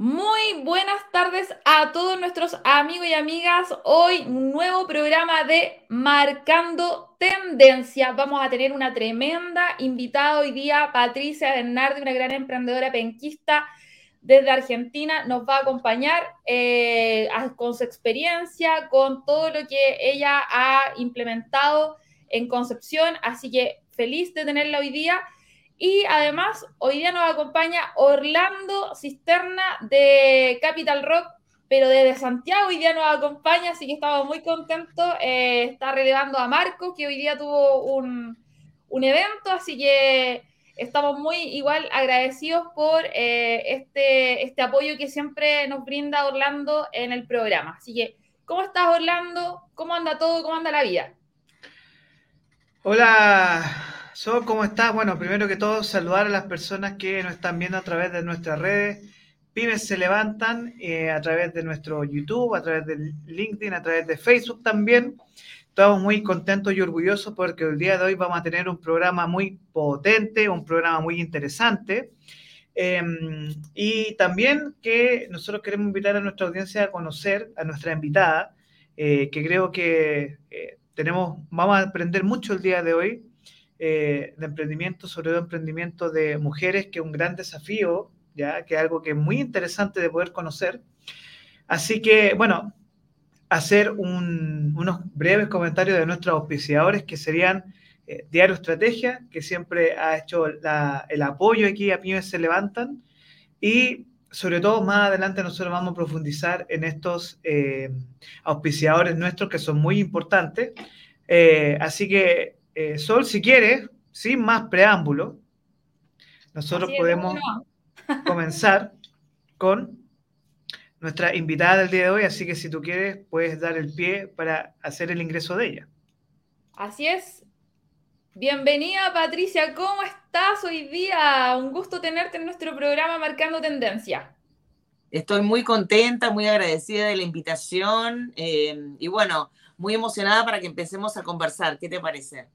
Muy buenas tardes a todos nuestros amigos y amigas. Hoy un nuevo programa de Marcando Tendencia. Vamos a tener una tremenda invitada hoy día, Patricia Bernardi, una gran emprendedora penquista desde Argentina. Nos va a acompañar eh, con su experiencia, con todo lo que ella ha implementado en Concepción. Así que feliz de tenerla hoy día. Y además, hoy día nos acompaña Orlando Cisterna de Capital Rock, pero desde Santiago hoy día nos acompaña, así que estamos muy contentos. Eh, está relevando a Marco, que hoy día tuvo un, evento, así que estamos muy igual agradecidos por eh, este, este apoyo que siempre nos brinda Orlando en el programa. Así que, ¿cómo estás Orlando? ¿Cómo anda todo? ¿Cómo anda la vida? Hola, So, ¿cómo estás? Bueno, primero que todo, saludar a las personas que nos están viendo a través de nuestras redes. Pymes se levantan eh, a través de nuestro YouTube, a través de LinkedIn, a través de Facebook también. Estamos muy contentos y orgullosos porque el día de hoy vamos a tener un programa muy potente, un programa muy interesante. Em, y también que nosotros queremos invitar a nuestra audiencia a conocer a nuestra invitada, eh, que creo que eh, tenemos, vamos a aprender mucho el día de hoy eh, de emprendimiento, sobre todo emprendimiento de mujeres, que es un gran desafío, ya que es algo que es muy interesante de poder conocer. Así que, bueno, hacer unos breves comentarios de nuestros auspiciadores, que serían eh, Diario Estrategia, que siempre ha hecho el apoyo aquí a Pymes Se Levantan, y sobre todo más adelante nosotros vamos a profundizar en estos eh, auspiciadores nuestros que son muy importantes. así que eh, Sol, si quieres, sin más preámbulo, nosotros podemos comenzar con nuestra invitada del día de hoy, así que si tú quieres, puedes dar el pie para hacer el ingreso de ella. Así es. Bienvenida Patricia, ¿cómo estás hoy día? Un gusto tenerte en nuestro programa Marcando Tendencia. Estoy muy contenta, muy agradecida de la invitación eh, y bueno, muy emocionada para que empecemos a conversar. ¿Qué te parece?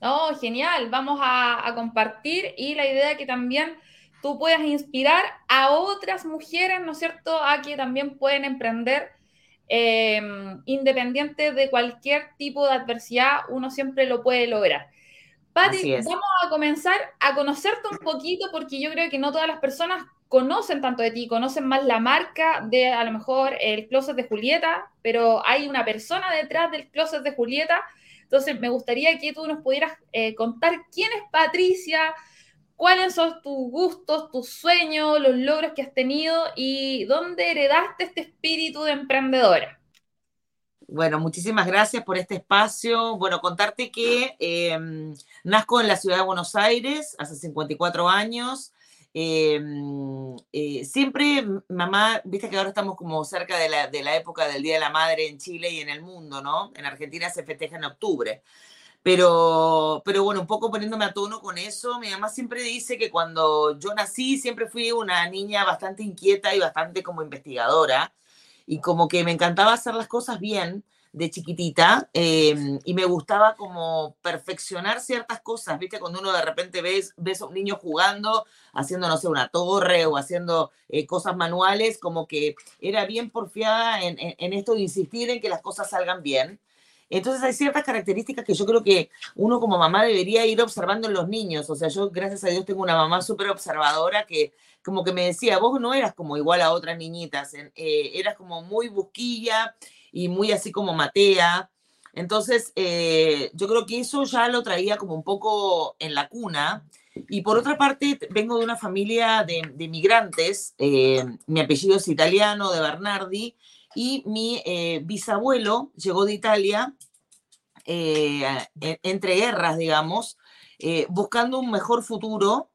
No, genial. Vamos a, compartir y la idea que también tú puedas inspirar a otras mujeres, ¿no es cierto?, a que también pueden emprender eh, independiente de cualquier tipo de adversidad, uno siempre lo puede lograr. Pati, vamos a comenzar a conocerte un poquito porque yo creo que no todas las personas conocen tanto de ti, conocen más la marca de a lo mejor el closet de Julieta, pero hay una persona detrás del closet de Julieta entonces, me gustaría que tú nos pudieras eh, contar quién es Patricia, cuáles son tus gustos, tus sueños, los logros que has tenido y dónde heredaste este espíritu de emprendedora. Bueno, muchísimas gracias por este espacio. Bueno, contarte que em, nazco en la ciudad de Buenos Aires hace 54 años. Em, eh, siempre, mamá, viste que ahora estamos como cerca de la, de la época del Día de la Madre en Chile y en el mundo, ¿no? En Argentina se festeja en octubre. Pero, pero bueno, un poco poniéndome a tono con eso, mi mamá siempre dice que cuando yo nací siempre fui una niña bastante inquieta y bastante como investigadora y como que me encantaba hacer las cosas bien de chiquitita em, y me gustaba como perfeccionar ciertas cosas, ¿viste? Cuando uno de repente ves, ves a un niño jugando, haciendo, no sé, una torre o haciendo eh, cosas manuales, como que era bien porfiada en, en, esto de insistir en que las cosas salgan bien. Entonces hay ciertas características que yo creo que uno como mamá debería ir observando en los niños. O sea, yo gracias a Dios tengo una mamá súper observadora que como que me decía, vos no eras como igual a otras niñitas, eh, eras como muy busquilla, y muy así como Matea. Entonces, eh, yo creo que eso ya lo traía como un poco en la cuna. Y por otra parte, vengo de una familia de, migrantes. Eh, mi apellido es italiano, de Bernardi, y mi eh, bisabuelo llegó de Italia entre guerras, digamos, buscando un mejor futuro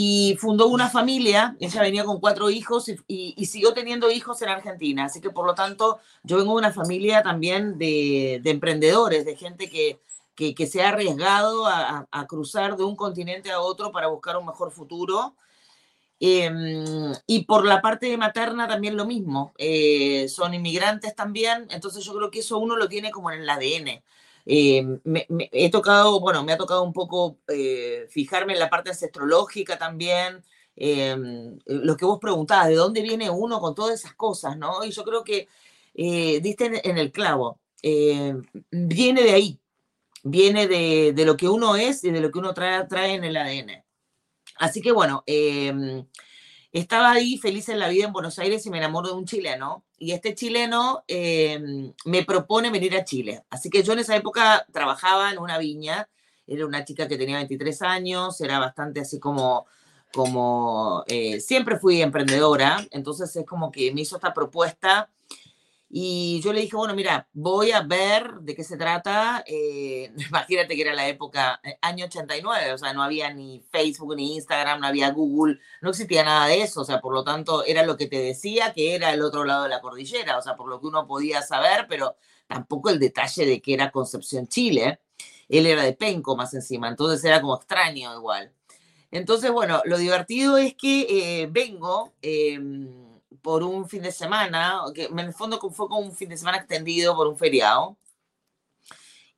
y fundó una familia, ella venía con cuatro hijos y, siguió teniendo hijos en Argentina, así que por lo tanto yo vengo de una familia también de, emprendedores, de gente que, que, se ha arriesgado a, cruzar de un continente a otro para buscar un mejor futuro. Em, y por la parte materna también lo mismo, eh, son inmigrantes también, entonces yo creo que eso uno lo tiene como en el ADN. Eh, me, he tocado, bueno, me ha tocado un poco eh, fijarme en la parte ancestrológica también, em, lo que vos preguntabas, de dónde viene uno con todas esas cosas, ¿no? Y yo creo que eh, diste en, el clavo, eh, viene de ahí, viene de, de, lo que uno es y de lo que uno trae, trae en el ADN. Así que bueno, em, estaba ahí feliz en la vida en Buenos Aires y me enamoro de un chileno. Y este chileno em, me propone venir a Chile. Así que yo en esa época trabajaba en una viña. Era una chica que tenía 23 años, era bastante así como, como eh, siempre fui emprendedora. Entonces es como que me hizo esta propuesta y yo le dije, bueno, mira, voy a ver de qué se trata. Eh, imagínate que era la época, eh, año 89, o sea, no había ni Facebook, ni Instagram, no había Google, no existía nada de eso, o sea, por lo tanto, era lo que te decía que era el otro lado de la cordillera, o sea, por lo que uno podía saber, pero tampoco el detalle de que era Concepción, Chile. Él era de Penco más encima, entonces era como extraño igual. Entonces, bueno, lo divertido es que eh, vengo em, por un fin de semana, que en el fondo fue como un fin de semana extendido por un feriado.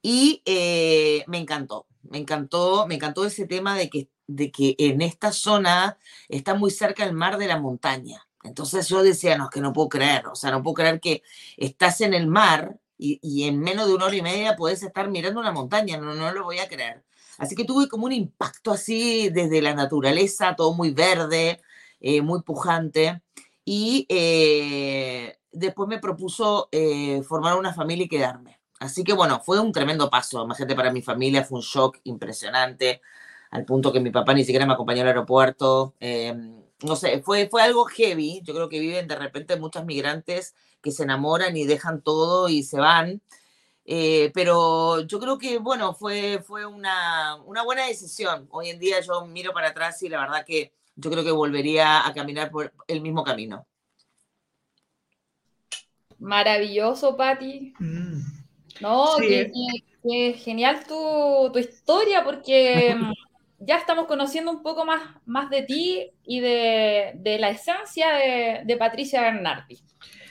Y eh, me encantó, me encantó, me encantó ese tema de que, de que en esta zona está muy cerca el mar de la montaña. Entonces yo decía, no, es que no puedo creer, o sea, no puedo creer que estás en el mar y, y en menos de una hora y media puedes estar mirando una montaña, no, no lo voy a creer. Así que tuve como un impacto así desde la naturaleza, todo muy verde, eh, muy pujante y eh, después me propuso eh, formar una familia y quedarme. Así que bueno, fue un tremendo paso. Imagínate, para mi familia fue un shock impresionante, al punto que mi papá ni siquiera me acompañó al aeropuerto. Em, no sé, fue, fue algo heavy. Yo creo que viven de repente muchos migrantes que se enamoran y dejan todo y se van. Eh, pero yo creo que, bueno, fue, fue una, una buena decisión. Hoy en día yo miro para atrás y la verdad que yo creo que volvería a caminar por el mismo camino. Maravilloso, Patti. Mm. No, qué, genial tu, historia, porque ya estamos conociendo un poco más, más de ti y de, la esencia de, Patricia Bernardi.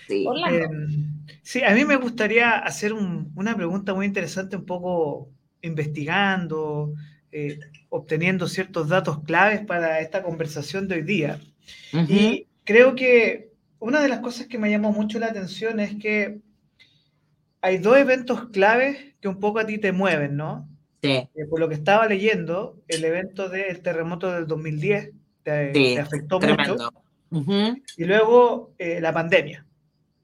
Em, sí. a mí me gustaría hacer una pregunta muy interesante, un poco investigando, eh, obteniendo ciertos datos claves para esta conversación de hoy día. Y creo que una de las cosas que me llamó mucho la atención es que hay dos eventos claves que un poco a ti te mueven, ¿no? Sí. Eh, por lo que estaba leyendo, el evento del terremoto del 2010 te, afectó mucho. Y luego eh, la pandemia.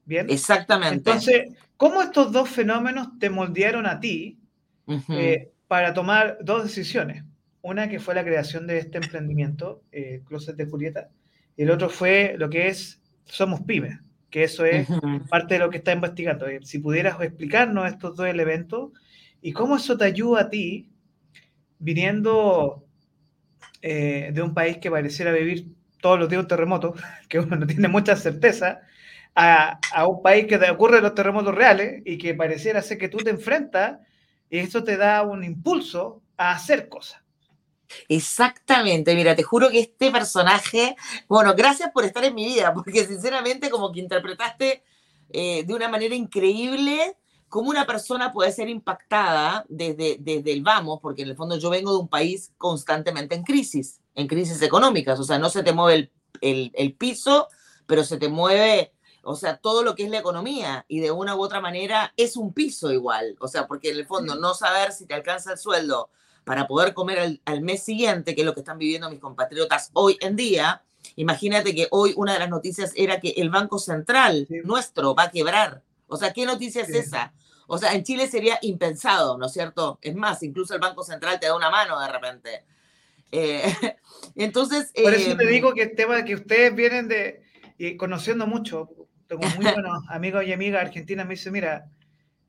¿Bien? Exactamente. Entonces, ¿cómo estos dos fenómenos te moldearon a ti para tomar dos decisiones. Una que fue la creación de este emprendimiento, eh, Closet de Julieta, y el otro fue lo que es Somos Pymes, que eso es parte de lo que está investigando. Eh, si pudieras explicarnos estos dos elementos y cómo eso te ayuda a ti, viniendo eh, de un país que pareciera vivir todos los días un terremoto, que uno no tiene mucha certeza, a, a un país que te ocurre los terremotos reales y que pareciera ser que tú te enfrentas y eso te da un impulso a hacer cosas. Exactamente, mira, te juro que este personaje, bueno, gracias por estar en mi vida, porque sinceramente como que interpretaste eh, de una manera increíble cómo una persona puede ser impactada desde, desde el vamos, porque en el fondo yo vengo de un país constantemente en crisis, en crisis económicas, o sea, no se te mueve el, el piso, pero se te mueve o sea, todo lo que es la economía y de una u otra manera es un piso igual, o sea, porque en el fondo no saber si te alcanza el sueldo para poder comer al, mes siguiente, que es lo que están viviendo mis compatriotas hoy en día, imagínate que hoy una de las noticias era que el Banco Central nuestro va a quebrar. O sea, ¿qué noticia es esa? O sea, en Chile sería impensado, ¿no es cierto? Es más, incluso el Banco Central te da una mano de repente. Eh, entonces... Por eso te em, digo que el tema de que ustedes vienen de, y conociendo mucho, tengo muy buenos amigos y amigas argentinas, me dicen, mira,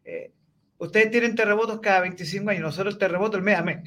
eh, ustedes tienen terremotos cada 25 años, nosotros el terremoto el mes a mes.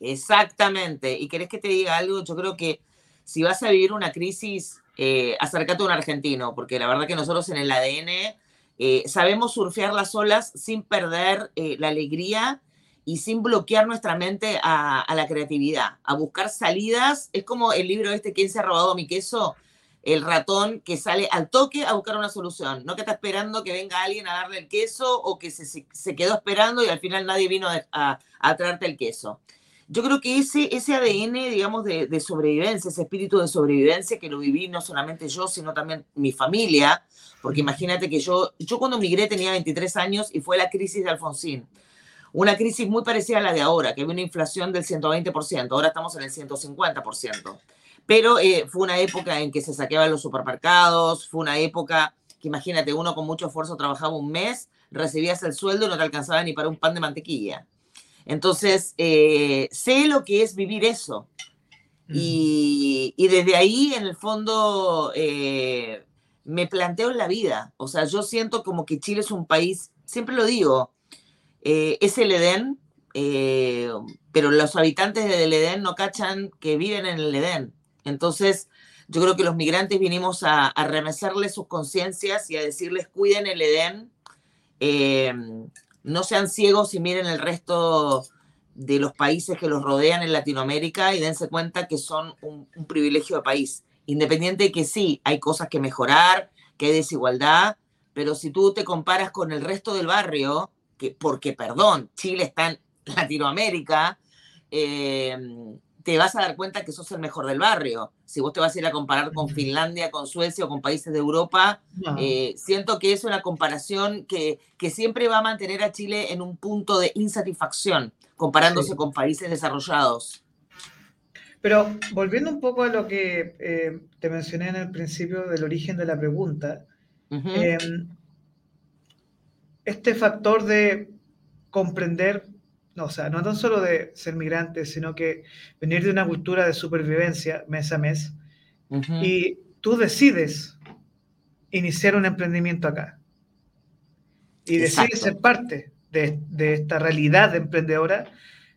Exactamente. ¿Y querés que te diga algo? Yo creo que si vas a vivir una crisis, eh, acércate a un argentino, porque la verdad que nosotros en el ADN eh, sabemos surfear las olas sin perder eh, la alegría y sin bloquear nuestra mente a, a, la creatividad, a buscar salidas. Es como el libro este, ¿Quién se ha robado mi queso? El ratón que sale al toque a buscar una solución, no que está esperando que venga alguien a darle el queso o que se, quedó esperando y al final nadie vino a, traerte el queso. yo creo que ese, ese ADN, digamos, de, de, sobrevivencia, ese espíritu de sobrevivencia que lo viví no solamente yo, sino también mi familia, porque imagínate que yo, yo cuando migré tenía 23 años y fue la crisis de Alfonsín. Una crisis muy parecida a la de ahora, que había una inflación del 120%, ahora estamos en el 150%. Pero eh, fue una época en que se saqueaban los supermercados, fue una época que imagínate, uno con mucho esfuerzo trabajaba un mes, recibías el sueldo y no te alcanzaba ni para un pan de mantequilla. Entonces, eh, sé lo que es vivir eso. Y, y, desde ahí, en el fondo, eh, me planteo en la vida. O sea, yo siento como que Chile es un país, siempre lo digo, eh, es el Edén, pero los habitantes del Edén no cachan que viven en el Edén. Entonces, yo creo que los migrantes vinimos a, a remecerles sus conciencias y a decirles, cuiden el Edén, eh, no sean ciegos y miren el resto de los países que los rodean en Latinoamérica y dense cuenta que son un, privilegio de país. Independiente de que sí, hay cosas que mejorar, que hay desigualdad, pero si tú te comparas con el resto del barrio, que, porque, perdón, Chile está en Latinoamérica, eh, te vas a dar cuenta que sos el mejor del barrio. Si vos te vas a ir a comparar con Finlandia, con Suecia o con países de Europa, no. eh, siento que es una comparación que, que, siempre va a mantener a Chile en un punto de insatisfacción, comparándose sí. con países desarrollados. Pero volviendo un poco a lo que eh, te mencioné en el principio del origen de la pregunta, uh -huh. eh, este factor de comprender, o sea, no tan solo de ser migrante, sino que venir de una cultura de supervivencia mes a mes, uh -huh. y tú decides iniciar un emprendimiento acá. Y Exacto. decides ser parte de, de esta realidad emprendedora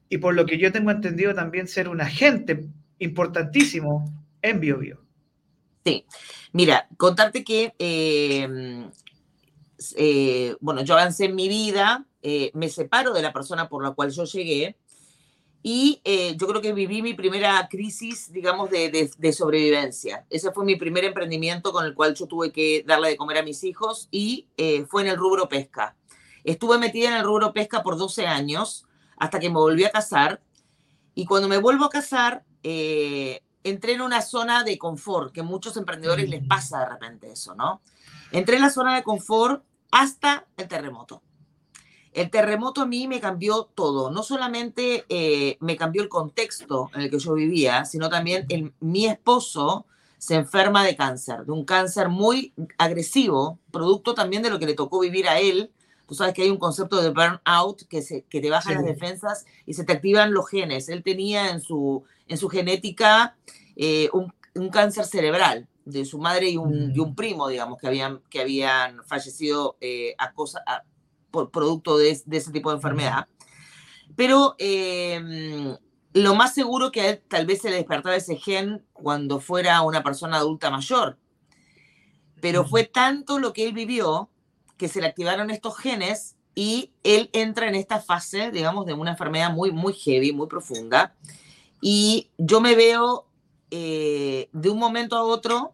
y por lo que yo tengo entendido también ser un agente importantísimo en BioBio. Bio. Sí, mira, contarte que, eh, eh, bueno, yo avancé en mi vida, eh, me separo de la persona por la cual yo llegué y eh, yo creo que viví mi primera crisis, digamos, de, de, de, sobrevivencia. Ese fue mi primer emprendimiento con el cual yo tuve que darle de comer a mis hijos y eh, fue en el rubro pesca. Estuve metida en el rubro pesca por 12 años hasta que me volví a casar. Y cuando me vuelvo a casar, eh, entré en una zona de confort, que a muchos emprendedores les pasa de repente eso, ¿no? Entré en la zona de confort hasta el terremoto. El terremoto a mí me cambió todo, no solamente eh, me cambió el contexto en el que yo vivía, sino también el, mi esposo se enferma de cáncer, de un cáncer muy agresivo, producto también de lo que le tocó vivir a él, Tú sabes que hay un concepto de burnout que, se, que te baja sí. las defensas y se te activan los genes. Él tenía en su, en su genética eh, un, un, cáncer cerebral de su madre y un, mm. y un, primo, digamos, que habían, que habían fallecido eh, a cosa, a, por producto de, de, ese tipo de enfermedad. Pero eh, lo más seguro que a él tal vez se le despertaba ese gen cuando fuera una persona adulta mayor. Pero fue tanto lo que él vivió que se le activaron estos genes y él entra en esta fase, digamos, de una enfermedad muy, muy heavy, muy profunda. Y yo me veo eh, de un momento a otro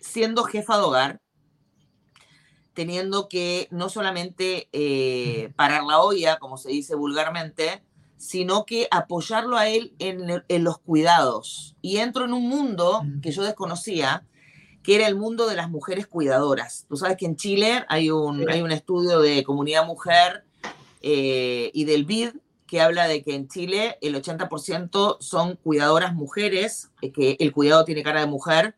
siendo jefa de hogar, teniendo que no solamente eh, parar la olla, como se dice vulgarmente, sino que apoyarlo a él en, en los cuidados. Y entro en un mundo que yo desconocía, que era el mundo de las mujeres cuidadoras. Tú sabes que en Chile hay un, hay un estudio de comunidad mujer eh, y del BID que habla de que en Chile el 80% son cuidadoras mujeres, eh, que el cuidado tiene cara de mujer,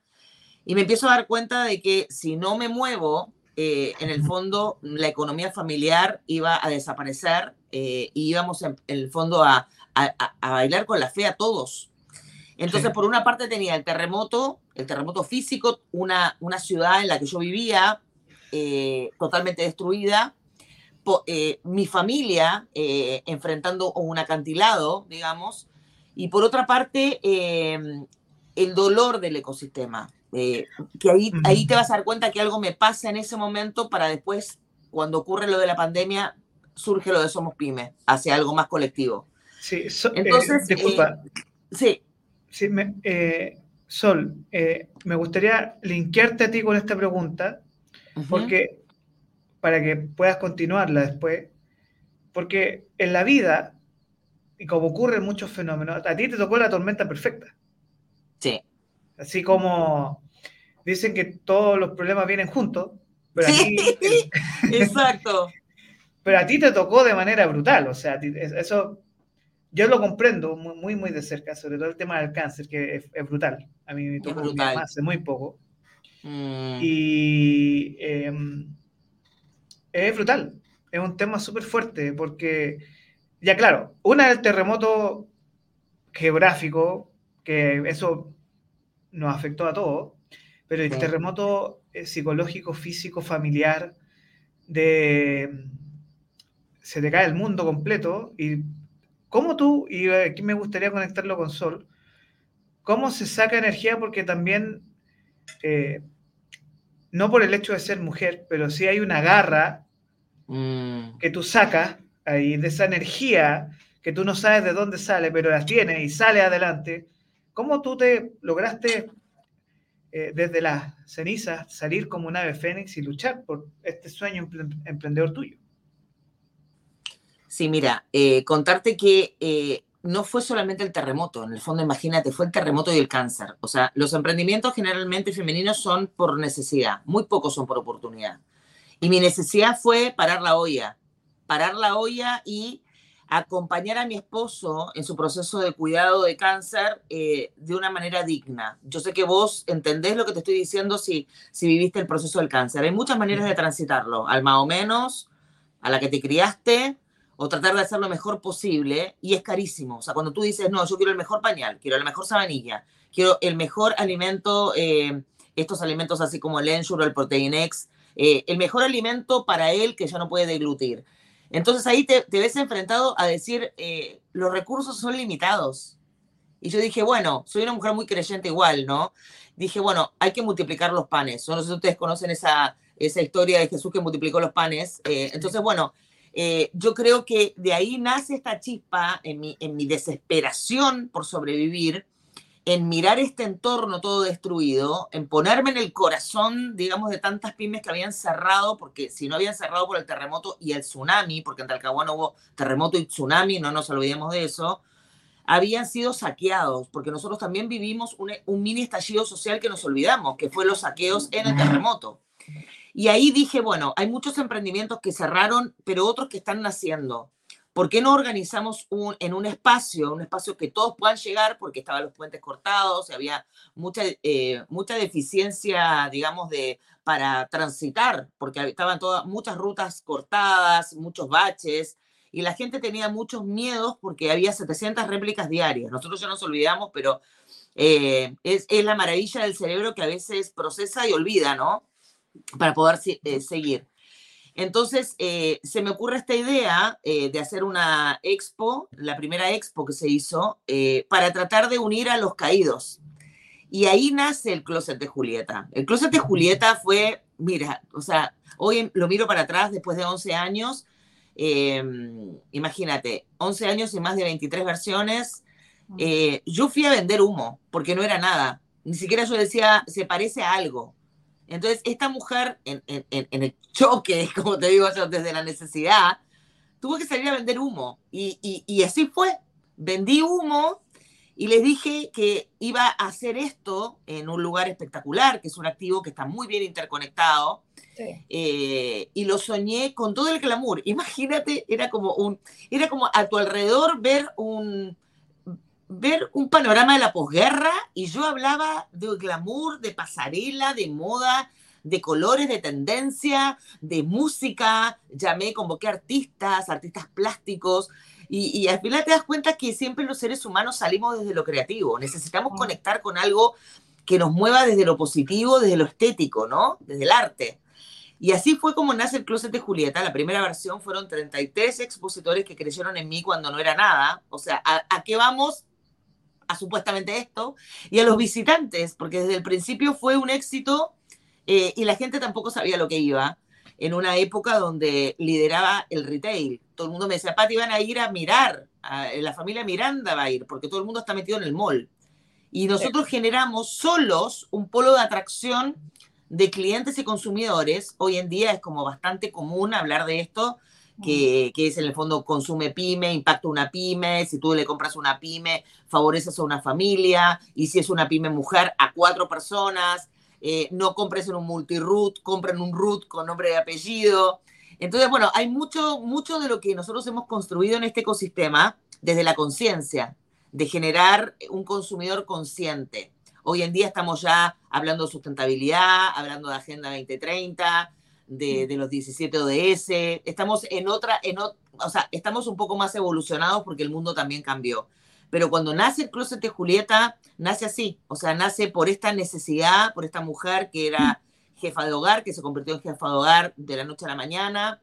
y me empiezo a dar cuenta de que si no me muevo, eh, en el fondo la economía familiar iba a desaparecer y íbamos en, en el fondo a, a, a, bailar con la fe a todos. Entonces, sí. por una parte tenía el terremoto, el terremoto físico, una, una ciudad en la que yo vivía eh, totalmente destruida, po, eh, mi familia eh, enfrentando un acantilado, digamos, y por otra parte el dolor del ecosistema, eh, que ahí, ahí te vas a dar cuenta que algo me pasa en ese momento para después, cuando ocurre lo de la pandemia, surge lo de Somos Pyme, hacia algo más colectivo. Sí, so, Entonces, disculpa. sí. Sí, me, eh, Sol, eh, me gustaría linkearte a ti con esta pregunta, uh -huh. porque para que puedas continuarla después, porque en la vida y como ocurre en muchos fenómenos, a ti te tocó la tormenta perfecta. Sí. Así como dicen que todos los problemas vienen juntos, pero, sí, a, ti, exacto. pero a ti te tocó de manera brutal, o sea, eso yo lo comprendo muy, muy de cerca, sobre todo el tema del cáncer, que es, brutal. A mí me tocó hace muy poco. Mm. Y em, es brutal, es un tema súper fuerte, porque, ya claro, una es el terremoto geográfico, que eso nos afectó a todos, pero el terremoto eh, psicológico, físico, familiar, de se te cae el mundo completo y cómo tú, y aquí me gustaría conectarlo con Sol, cómo se saca energía porque también, eh, no por el hecho de ser mujer, pero sí hay una garra mm. que tú sacas ahí de esa energía que tú no sabes de dónde sale, pero la tienes y sale adelante. ¿Cómo tú te lograste eh, desde las cenizas salir como un ave fénix y luchar por este sueño emprendedor tuyo? Sí, mira, eh, contarte que eh, no fue solamente el terremoto, en el fondo imagínate, fue el terremoto y el cáncer. O sea, los emprendimientos generalmente femeninos son por necesidad, muy pocos son por oportunidad. Y mi necesidad fue parar la olla, parar la olla y acompañar a mi esposo en su proceso de cuidado de cáncer eh, de una manera digna. Yo sé que vos entendés lo que te estoy diciendo si, si viviste el proceso del cáncer. Hay muchas maneras de transitarlo, al más o menos, a la que te criaste, o tratar de hacer lo mejor posible, y es carísimo. O sea, cuando tú dices, no, yo quiero el mejor pañal, quiero la mejor sabanilla, quiero el mejor alimento, eh, estos alimentos así como el Ensure el Proteinex, eh, el mejor alimento para él que ya no puede deglutir entonces ahí te, ves enfrentado a decir, eh, los recursos son limitados. Y yo dije, bueno, soy una mujer muy creyente igual, ¿no? Dije, bueno, hay que multiplicar los panes. No sé si ustedes conocen esa, esa historia de Jesús que multiplicó los panes. Eh, entonces, bueno, eh, yo creo que de ahí nace esta chispa en mi, en mi desesperación por sobrevivir en mirar este entorno todo destruido, en ponerme en el corazón, digamos, de tantas pymes que habían cerrado, porque si no habían cerrado por el terremoto y el tsunami, porque en Talcahuano hubo terremoto y tsunami, no nos olvidemos de eso, habían sido saqueados, porque nosotros también vivimos un, un mini estallido social que nos olvidamos, que fue los saqueos en el terremoto. Y ahí dije, bueno, hay muchos emprendimientos que cerraron, pero otros que están naciendo. ¿Por qué no organizamos un, en un espacio, un espacio que todos puedan llegar, porque estaban los puentes cortados, había mucha, eh, mucha deficiencia, digamos, de, para transitar, porque estaban todas, muchas rutas cortadas, muchos baches, y la gente tenía muchos miedos porque había 700 réplicas diarias. Nosotros ya nos olvidamos, pero eh, es, es, la maravilla del cerebro que a veces procesa y olvida, ¿no? Para poder eh, seguir. Entonces, eh, se me ocurre esta idea eh, de hacer una expo, la primera expo que se hizo, eh, para tratar de unir a los caídos. Y ahí nace el Closet de Julieta. El Closet de Julieta fue, mira, o sea, hoy lo miro para atrás después de 11 años. Em, imagínate, 11 años y más de 23 versiones. yo fui a vender humo porque no era nada. Ni siquiera yo decía, se parece a algo entonces, esta mujer, en, el choque, como te digo yo, desde la necesidad, tuvo que salir a vender humo. Y, así fue. Vendí humo y les dije que iba a hacer esto en un lugar espectacular, que es un activo que está muy bien interconectado. Eh, y lo soñé con todo el glamour. Imagínate, era como un, era como a tu alrededor ver un, ver un panorama de la posguerra y yo hablaba de glamour, de pasarela, de moda, de colores, de tendencia, de música, llamé, convoqué artistas, artistas plásticos, y, al final te das cuenta que siempre los seres humanos salimos desde lo creativo, necesitamos mm. conectar con algo que nos mueva desde lo positivo, desde lo estético, ¿no? Desde el arte. Y así fue como nace el Closet de Julieta. La primera versión fueron 33 expositores que creyeron en mí cuando no era nada. O sea, a qué vamos? A supuestamente esto, y a los visitantes, porque desde el principio fue un éxito eh, y la gente tampoco sabía lo que iba, en una época donde lideraba el retail. Todo el mundo me decía, Pati, van a ir a mirar, la familia Miranda va a ir, porque todo el mundo está metido en el mall. Y nosotros generamos solos un polo de atracción de clientes y consumidores. Hoy en día es como bastante común hablar de esto, que, es en el fondo consume pyme, impacta una pyme, si tú le compras una pyme, favoreces a una familia, y si es una pyme mujer, a cuatro personas, eh, no compres en un multiroot, compren un root con nombre y apellido. Entonces, bueno, hay mucho, mucho de lo que nosotros hemos construido en este ecosistema desde la conciencia, de generar un consumidor consciente. Hoy en día estamos ya hablando de sustentabilidad, hablando de Agenda 2030, de, de los 17 ODS. Estamos en otra, en, o sea, estamos un poco más evolucionados porque el mundo también cambió. Pero cuando nace el Closet de Julieta, nace así, o sea, nace por esta necesidad, por esta mujer que era jefa de hogar, que se convirtió en jefa de hogar de la noche a la mañana,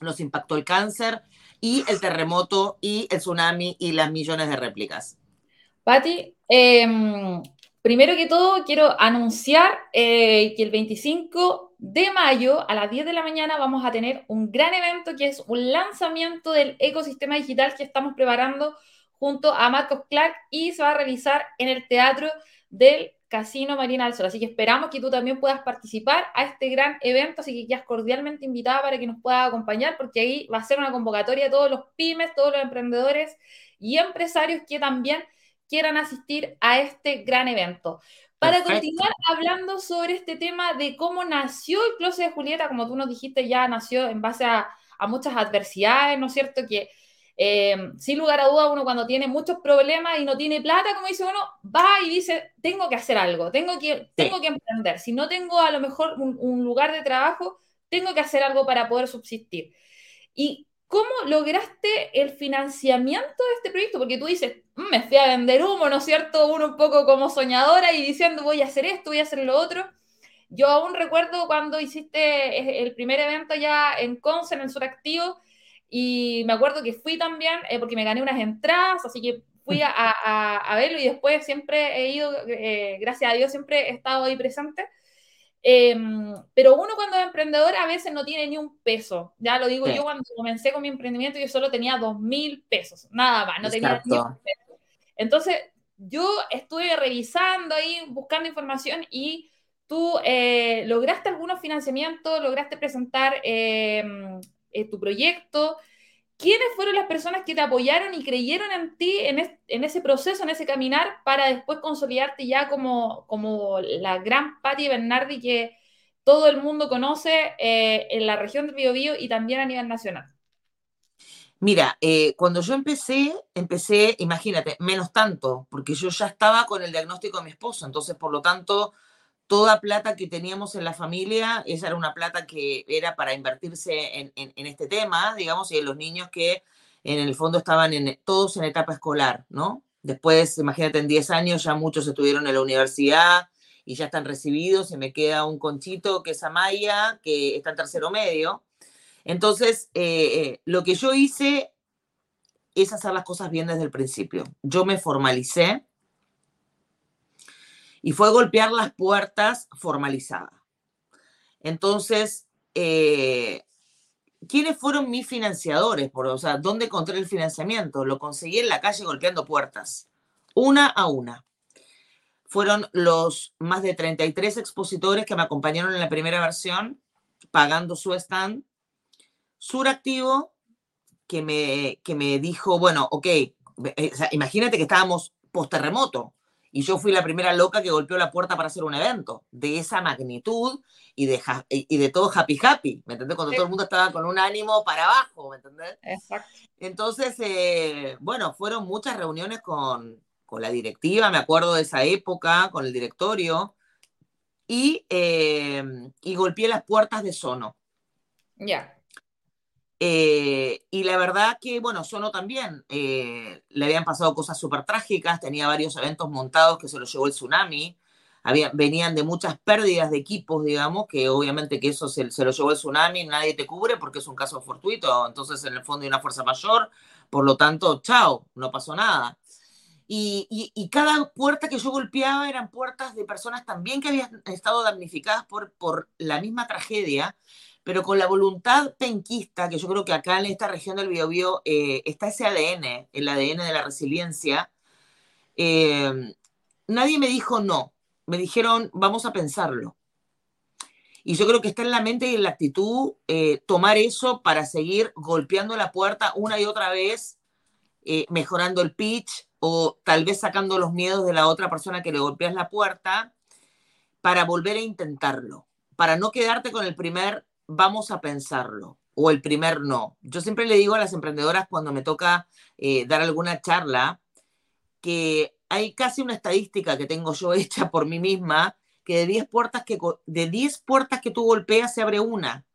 nos impactó el cáncer y el terremoto y el tsunami y las millones de réplicas. Patti, eh, primero que todo quiero anunciar eh, que el 25 de mayo a las 10 de la mañana vamos a tener un gran evento que es un lanzamiento del ecosistema digital que estamos preparando junto a Marcos Clark y se va a realizar en el Teatro del Casino Marina del Sol. Así que esperamos que tú también puedas participar a este gran evento, así que es cordialmente invitada para que nos puedas acompañar, porque ahí va a ser una convocatoria de todos los pymes, todos los emprendedores y empresarios que también quieran asistir a este gran evento. Para Perfecto. continuar hablando sobre este tema de cómo nació el Closet de Julieta, como tú nos dijiste, ya nació en base a, a muchas adversidades, ¿no es cierto? Que eh, sin lugar a duda, uno cuando tiene muchos problemas y no tiene plata, como dice uno, va y dice, tengo que hacer algo, tengo que, tengo que emprender. Si no tengo a lo mejor un, un, lugar de trabajo, tengo que hacer algo para poder subsistir. ¿Y cómo lograste el financiamiento de este proyecto? Porque tú dices, mm, me fui a vender humo, ¿no es cierto? Uno un poco como soñadora y diciendo, voy a hacer esto, voy a hacer lo otro. Yo aún recuerdo cuando hiciste el primer evento ya en Conce, en el Suractivo, y me acuerdo que fui también, eh, porque me gané unas entradas, así que fui a, a, a verlo y después siempre he ido, eh, gracias a Dios, siempre he estado ahí presente. Eh, pero uno cuando es emprendedor a veces no tiene ni un peso. Ya lo digo sí. yo cuando comencé con mi emprendimiento, yo solo tenía dos mil pesos, nada más, no Exacto. tenía ni un peso. Entonces yo estuve revisando ahí, buscando información y tú eh, lograste algunos financiamientos, lograste presentar eh, eh, tu proyecto. ¿Quiénes fueron las personas que te apoyaron y creyeron en ti en, es, en ese proceso, en ese caminar, para después consolidarte ya como, como la gran Patti Bernardi que todo el mundo conoce eh, en la región del Biobío y también a nivel nacional? Mira, eh, cuando yo empecé, empecé, imagínate, menos tanto, porque yo ya estaba con el diagnóstico de mi esposo, entonces por lo tanto toda plata que teníamos en la familia, esa era una plata que era para invertirse en, este tema, digamos, y en los niños que en el fondo estaban todos en etapa escolar, ¿no? Después, imagínate, en 10 años ya muchos estuvieron en la universidad y ya están recibidos y me queda un conchito que es Amaya, que está en tercero medio. Entonces, eh, eh, lo que yo hice es hacer las cosas bien desde el principio. Yo me formalicé, y fue golpear las puertas formalizadas. Entonces, eh, ¿quiénes fueron mis financiadores? Por, o sea, ¿dónde encontré el financiamiento? Lo conseguí en la calle golpeando puertas, una a una. Fueron los más de 33 expositores que me acompañaron en la primera versión, pagando su stand. Suractivo, que me, que me dijo, bueno, ok, eh, imagínate que estábamos post terremoto, y yo fui la primera loca que golpeó la puerta para hacer un evento de esa magnitud y de, y de todo happy happy, ¿me entendés? Cuando sí. todo el mundo estaba con un ánimo para abajo, ¿me entendés? Exacto. Entonces, eh, bueno, fueron muchas reuniones con, con, la directiva, me acuerdo de esa época, con el directorio, y, eh, y golpeé las puertas de Sono. Ya. Yeah. Eh, y la verdad que, bueno, Sono también eh, le habían pasado cosas súper trágicas, tenía varios eventos montados que se los llevó el tsunami, había, venían de muchas pérdidas de equipos, digamos, que obviamente que eso se, se lo llevó el tsunami, nadie te cubre porque es un caso fortuito, entonces en el fondo hay una fuerza mayor, por lo tanto, chao, no pasó nada. Y, y, y, cada puerta que yo golpeaba eran puertas de personas también que habían estado damnificadas por, por la misma tragedia, pero con la voluntad penquista, que yo creo que acá en esta región del Biobío eh, está ese ADN, el ADN de la resiliencia, eh, nadie me dijo no, me dijeron vamos a pensarlo. Y yo creo que está en la mente y en la actitud eh, tomar eso para seguir golpeando la puerta una y otra vez, eh, mejorando el pitch o tal vez sacando los miedos de la otra persona que le golpeas la puerta para volver a intentarlo, para no quedarte con el primer vamos a pensarlo o el primer no. Yo siempre le digo a las emprendedoras cuando me toca eh, dar alguna charla que hay casi una estadística que tengo yo hecha por mí misma que de 10 puertas que de 10 puertas que tú golpeas se abre una.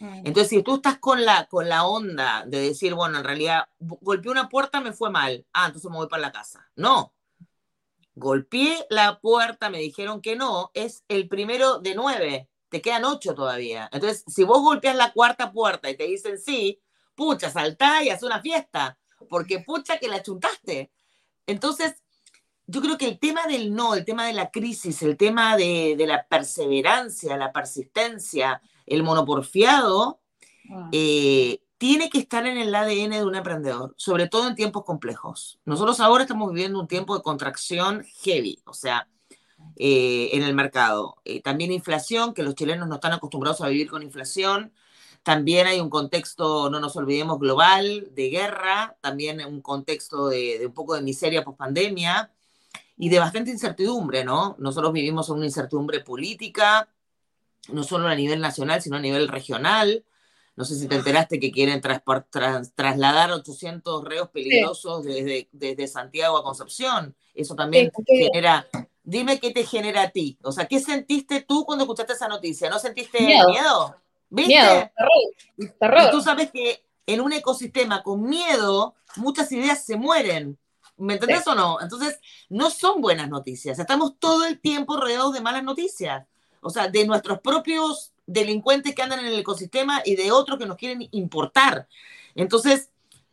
Mm. Entonces, si tú estás con la, con la onda de decir, bueno, en realidad golpeé una puerta, me fue mal. Ah, entonces me voy para la casa. No. Golpeé la puerta, me dijeron que no, es el primero de nueve. Te quedan ocho todavía. Entonces, si vos golpeas la cuarta puerta y te dicen sí, pucha, saltá y haz una fiesta. Porque pucha que la chuntaste. Entonces, yo creo que el tema del no, el tema de la crisis, el tema de, la perseverancia, la persistencia, el monoporfiado, ah. eh, tiene que estar en el ADN de un emprendedor, sobre todo en tiempos complejos. Nosotros ahora estamos viviendo un tiempo de contracción heavy, o sea, eh, en el mercado. Eh, también inflación, que los chilenos no están acostumbrados a vivir con inflación. También hay un contexto, no nos olvidemos, global, de guerra, también un contexto de, de un poco de miseria post pandemia y de bastante incertidumbre, ¿no? Nosotros vivimos una incertidumbre política, no solo a nivel nacional, sino a nivel regional. No sé si te enteraste que quieren trasladar 800 reos peligrosos desde, desde, Santiago a Concepción. Eso también genera... Dime qué te genera a ti. O sea, ¿qué sentiste tú cuando escuchaste esa noticia? ¿No sentiste miedo? ¿Viste? Miedo, terror, Y tú sabes que en un ecosistema con miedo, muchas ideas se mueren. ¿Me entendés o no? Entonces, no son buenas noticias. Estamos todo el tiempo rodeados de malas noticias. O sea, de nuestros propios delincuentes que andan en el ecosistema y de otros que nos quieren importar. Entonces,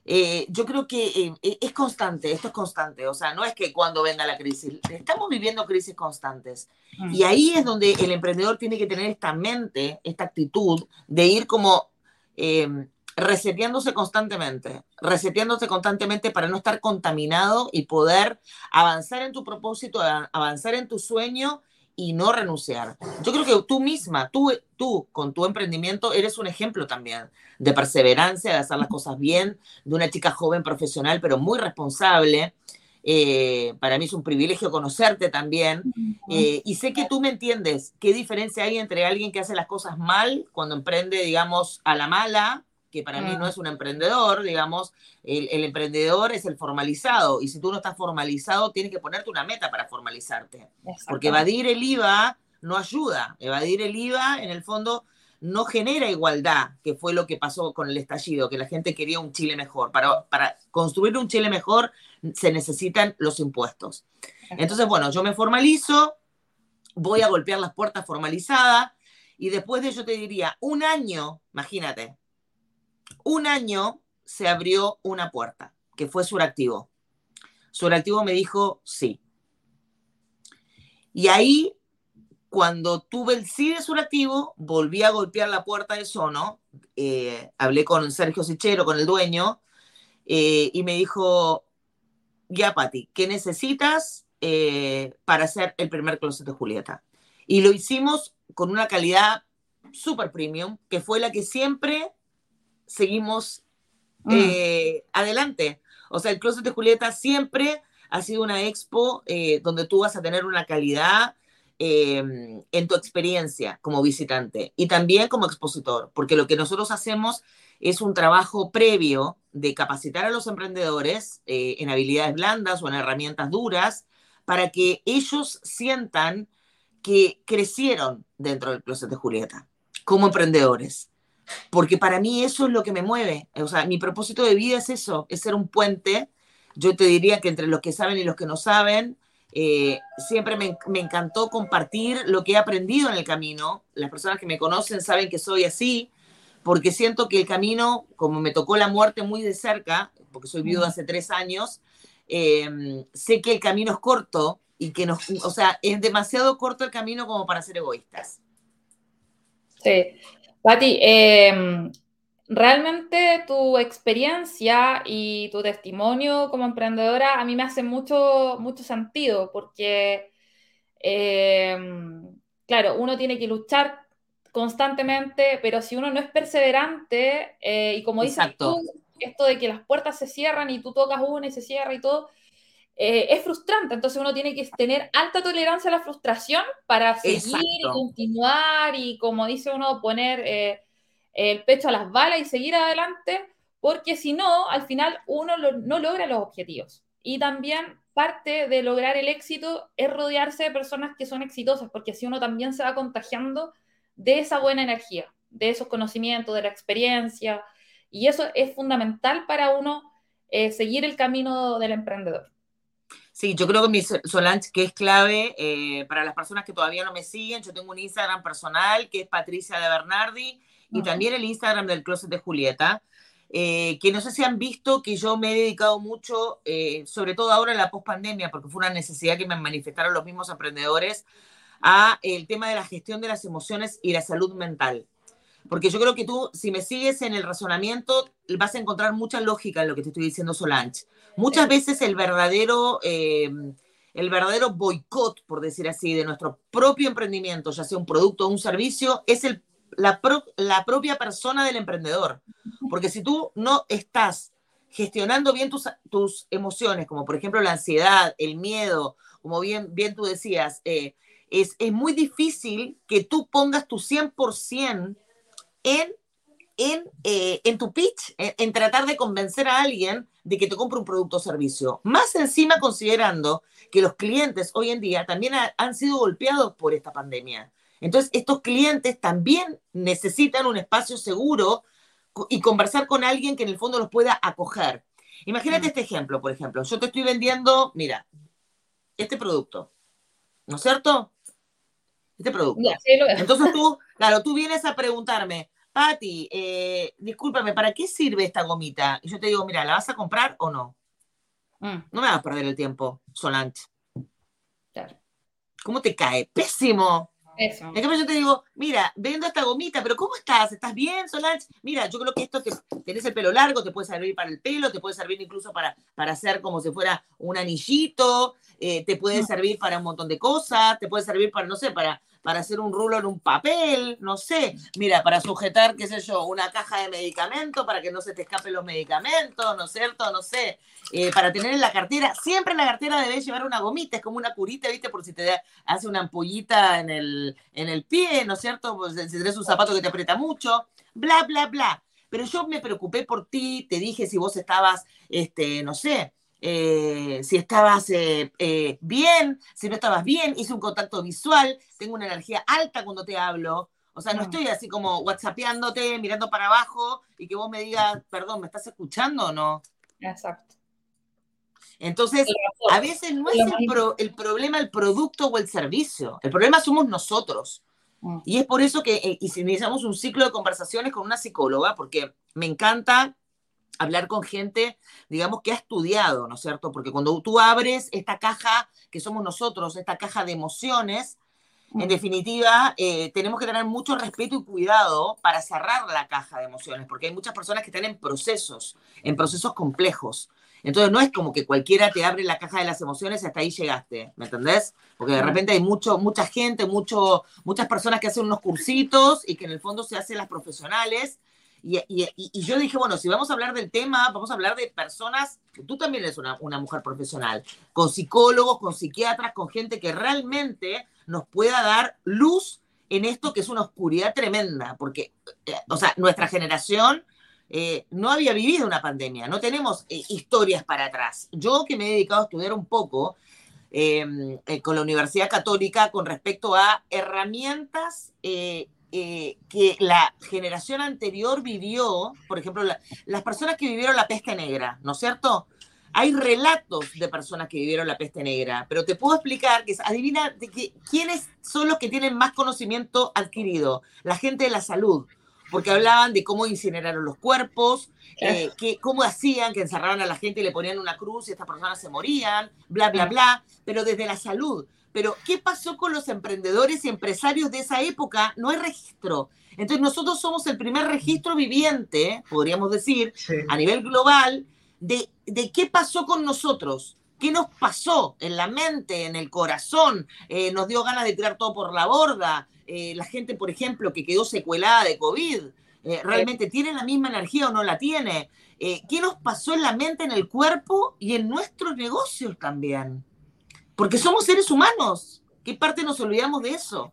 eh, yo creo que eh, e, es constante, esto es constante. O sea, no es que cuando venga la crisis, estamos viviendo crisis constantes. Mm. Y ahí es donde el emprendedor tiene que tener esta mente, esta actitud de ir como eh, reseteándose constantemente, reseteándose constantemente para no estar contaminado y poder avanzar en tu propósito, avanzar en tu sueño y no renunciar. Yo creo que tú misma, tú, tú con tu emprendimiento eres un ejemplo también de perseverancia, de hacer las cosas bien, de una chica joven profesional, pero muy responsable. Eh, para mí es un privilegio conocerte también. Eh, y sé que tú me entiendes qué diferencia hay entre alguien que hace las cosas mal cuando emprende, digamos, a la mala que para mí no es un emprendedor, digamos, el, emprendedor es el formalizado, y si tú no estás formalizado, tienes que ponerte una meta para formalizarte, porque evadir el IVA no ayuda, evadir el IVA en el fondo no genera igualdad, que fue lo que pasó con el estallido, que la gente quería un Chile mejor. Para, para construir un Chile mejor se necesitan los impuestos. Entonces, bueno, yo me formalizo, voy a golpear las puertas formalizadas, y después de ello te diría, un año, imagínate, un año se abrió una puerta, que fue Suractivo. Suractivo me dijo sí. Y ahí, cuando tuve el sí de Suractivo, volví a golpear la puerta de Sono. Eh, hablé con Sergio Sichero, con el dueño, eh, y me dijo, ya, Pati, ¿qué necesitas eh, para hacer el primer closet de Julieta? Y lo hicimos con una calidad súper premium, que fue la que siempre seguimos mm. eh, adelante. O sea, el Closet de Julieta siempre ha sido una expo eh, donde tú vas a tener una calidad em, en tu experiencia como visitante y también como expositor, porque lo que nosotros hacemos es un trabajo previo de capacitar a los emprendedores eh, en habilidades blandas o en herramientas duras para que ellos sientan que crecieron dentro del Closet de Julieta como emprendedores porque para mí eso es lo que me mueve. O sea, mi propósito de vida es eso, es ser un puente. Yo te diría que entre los que saben y los que no saben, eh, siempre me, me, encantó compartir lo que he aprendido en el camino. Las personas que me conocen saben que soy así, porque siento que el camino, como me tocó la muerte muy de cerca, porque soy viuda hace tres años, em, sé que el camino es corto y que nos, o sea, es demasiado corto el camino como para ser egoístas. Sí, Pati, em, realmente tu experiencia y tu testimonio como emprendedora a mí me hace mucho, mucho sentido porque, em, claro, uno tiene que luchar constantemente, pero si uno no es perseverante, eh, y como dices tú, esto de que las puertas se cierran y tú tocas una y se cierra y todo, eh, es frustrante. Entonces uno tiene que tener alta tolerancia a la frustración para seguir y continuar y, como dice uno, poner eh, el pecho a las balas y seguir adelante, porque si no, al final uno no logra los objetivos. Y también parte de lograr el éxito es rodearse de personas que son exitosas, porque así uno también se va contagiando de esa buena energía, de esos conocimientos, de la experiencia, y eso es fundamental para uno eh, seguir el camino del emprendedor. Sí, yo creo que mi Solange, que es clave eh, para las personas que todavía no me siguen, yo tengo un Instagram personal que es Patricia de Bernardi y también el Instagram del Closet de Julieta. Eh, que no sé si han visto que yo me he dedicado mucho, eh, sobre todo ahora en la pospandemia, porque fue una necesidad que me manifestaron los mismos emprendedores, a el tema de la gestión de las emociones y la salud mental. Porque yo creo que tú, si me sigues en el razonamiento, vas a encontrar mucha lógica en lo que te estoy diciendo, Solange. Muchas veces el verdadero, eh, el verdadero boicot, por decir así, de nuestro propio emprendimiento, ya sea un producto o un servicio, es el la, propia persona del emprendedor. Porque si tú no estás gestionando bien tus, tus emociones, como por ejemplo la ansiedad, el miedo, como bien, bien tú decías, eh, es, es, muy difícil que tú pongas tu 100% en, en, eh, en tu pitch, en, tratar de convencer a alguien de que te compre un producto o servicio. Más encima considerando que los clientes hoy en día también han sido golpeados por esta pandemia. Entonces, estos clientes también necesitan un espacio seguro y conversar con alguien que en el fondo los pueda acoger. Imagínate mm. este ejemplo, por ejemplo. Yo te estoy vendiendo, mira, este producto, ¿no es cierto? Este producto. Entonces tú, claro, tú vienes a preguntarme, Patti, eh, discúlpame, ¿para qué sirve esta gomita? Y yo te digo, mira, ¿la vas a comprar o no? Mm. No me vas a perder el tiempo, Solange. Claro. ¿Cómo te cae? Pésimo. Eso. En cambio, yo te digo, mira, vendo esta gomita, pero ¿cómo estás? ¿Estás bien, Solange? Mira, yo creo que esto te, tenés el pelo largo, te puede servir para el pelo, te puede servir incluso para, para hacer como si fuera un anillito, eh, te puede servir para un montón de cosas, te puede servir para, no sé, para para hacer un rulo en un papel, no sé, mira, para sujetar, qué sé yo, una caja de medicamentos para que no se te escapen los medicamentos, ¿no es cierto? No sé, eh, para tener en la cartera, siempre en la cartera debes llevar una gomita, es como una curita, ¿viste? Por si te hace una ampollita en el, en el pie, ¿no es cierto? Pues si tenés un zapato que te aprieta mucho, bla, bla, bla. Pero yo me preocupé por ti, te dije si vos estabas, este, no sé, eh, si estabas eh, eh, bien, si no estabas bien, hice un contacto visual, tengo una energía alta cuando te hablo. O sea, no estoy así como whatsappeándote, mirando para abajo y que vos me digas, perdón, ¿me estás escuchando o no? Exacto. Entonces, a veces no es el, problema el producto o el servicio, el problema somos nosotros. Mm. Y es por eso que iniciamos un ciclo de conversaciones con una psicóloga, porque me encanta hablar con gente, digamos, que ha estudiado, ¿no es cierto? Porque cuando tú abres esta caja que somos nosotros, esta caja de emociones, en definitiva, eh, tenemos que tener mucho respeto y cuidado para cerrar la caja de emociones, porque hay muchas personas que están en procesos, en procesos complejos. Entonces no es como que cualquiera te abre la caja de las emociones y hasta ahí llegaste, ¿me entendés? Porque de repente hay mucho, mucha gente, mucho, muchas personas que hacen unos cursitos y que en el fondo se hacen las profesionales y, yo dije, bueno, si vamos a hablar del tema, vamos a hablar de personas, tú también eres una, mujer profesional, con psicólogos, con psiquiatras, con gente que realmente nos pueda dar luz en esto que es una oscuridad tremenda, porque, eh, o sea, nuestra generación eh, no había vivido una pandemia, no tenemos eh, historias para atrás. Yo que me he dedicado a estudiar un poco con la Universidad Católica con respecto a herramientas eh, que la generación anterior vivió, por ejemplo, las personas que vivieron la peste negra, ¿no es cierto? Hay relatos de personas que vivieron la peste negra, pero te puedo explicar que adivina de que, quiénes son los que tienen más conocimiento adquirido, la gente de la salud, porque hablaban de cómo incineraron los cuerpos, eh, que, cómo hacían que encerraran a la gente y le ponían una cruz y estas personas se morían, bla, bla, bla, pero desde la salud. Pero, ¿qué pasó con los emprendedores y empresarios de esa época? No hay registro. Entonces, nosotros somos el primer registro viviente, podríamos decir, a nivel global, de, de qué pasó con nosotros. ¿Qué nos pasó en la mente, en el corazón? Eh, ¿Nos dio ganas de tirar todo por la borda? Eh, la gente, por ejemplo, que quedó secuelada de COVID, eh, ¿realmente tiene la misma energía o no la tiene? ¿Qué nos pasó en la mente, en el cuerpo y en nuestros negocios también? Porque somos seres humanos. ¿Qué parte nos olvidamos de eso?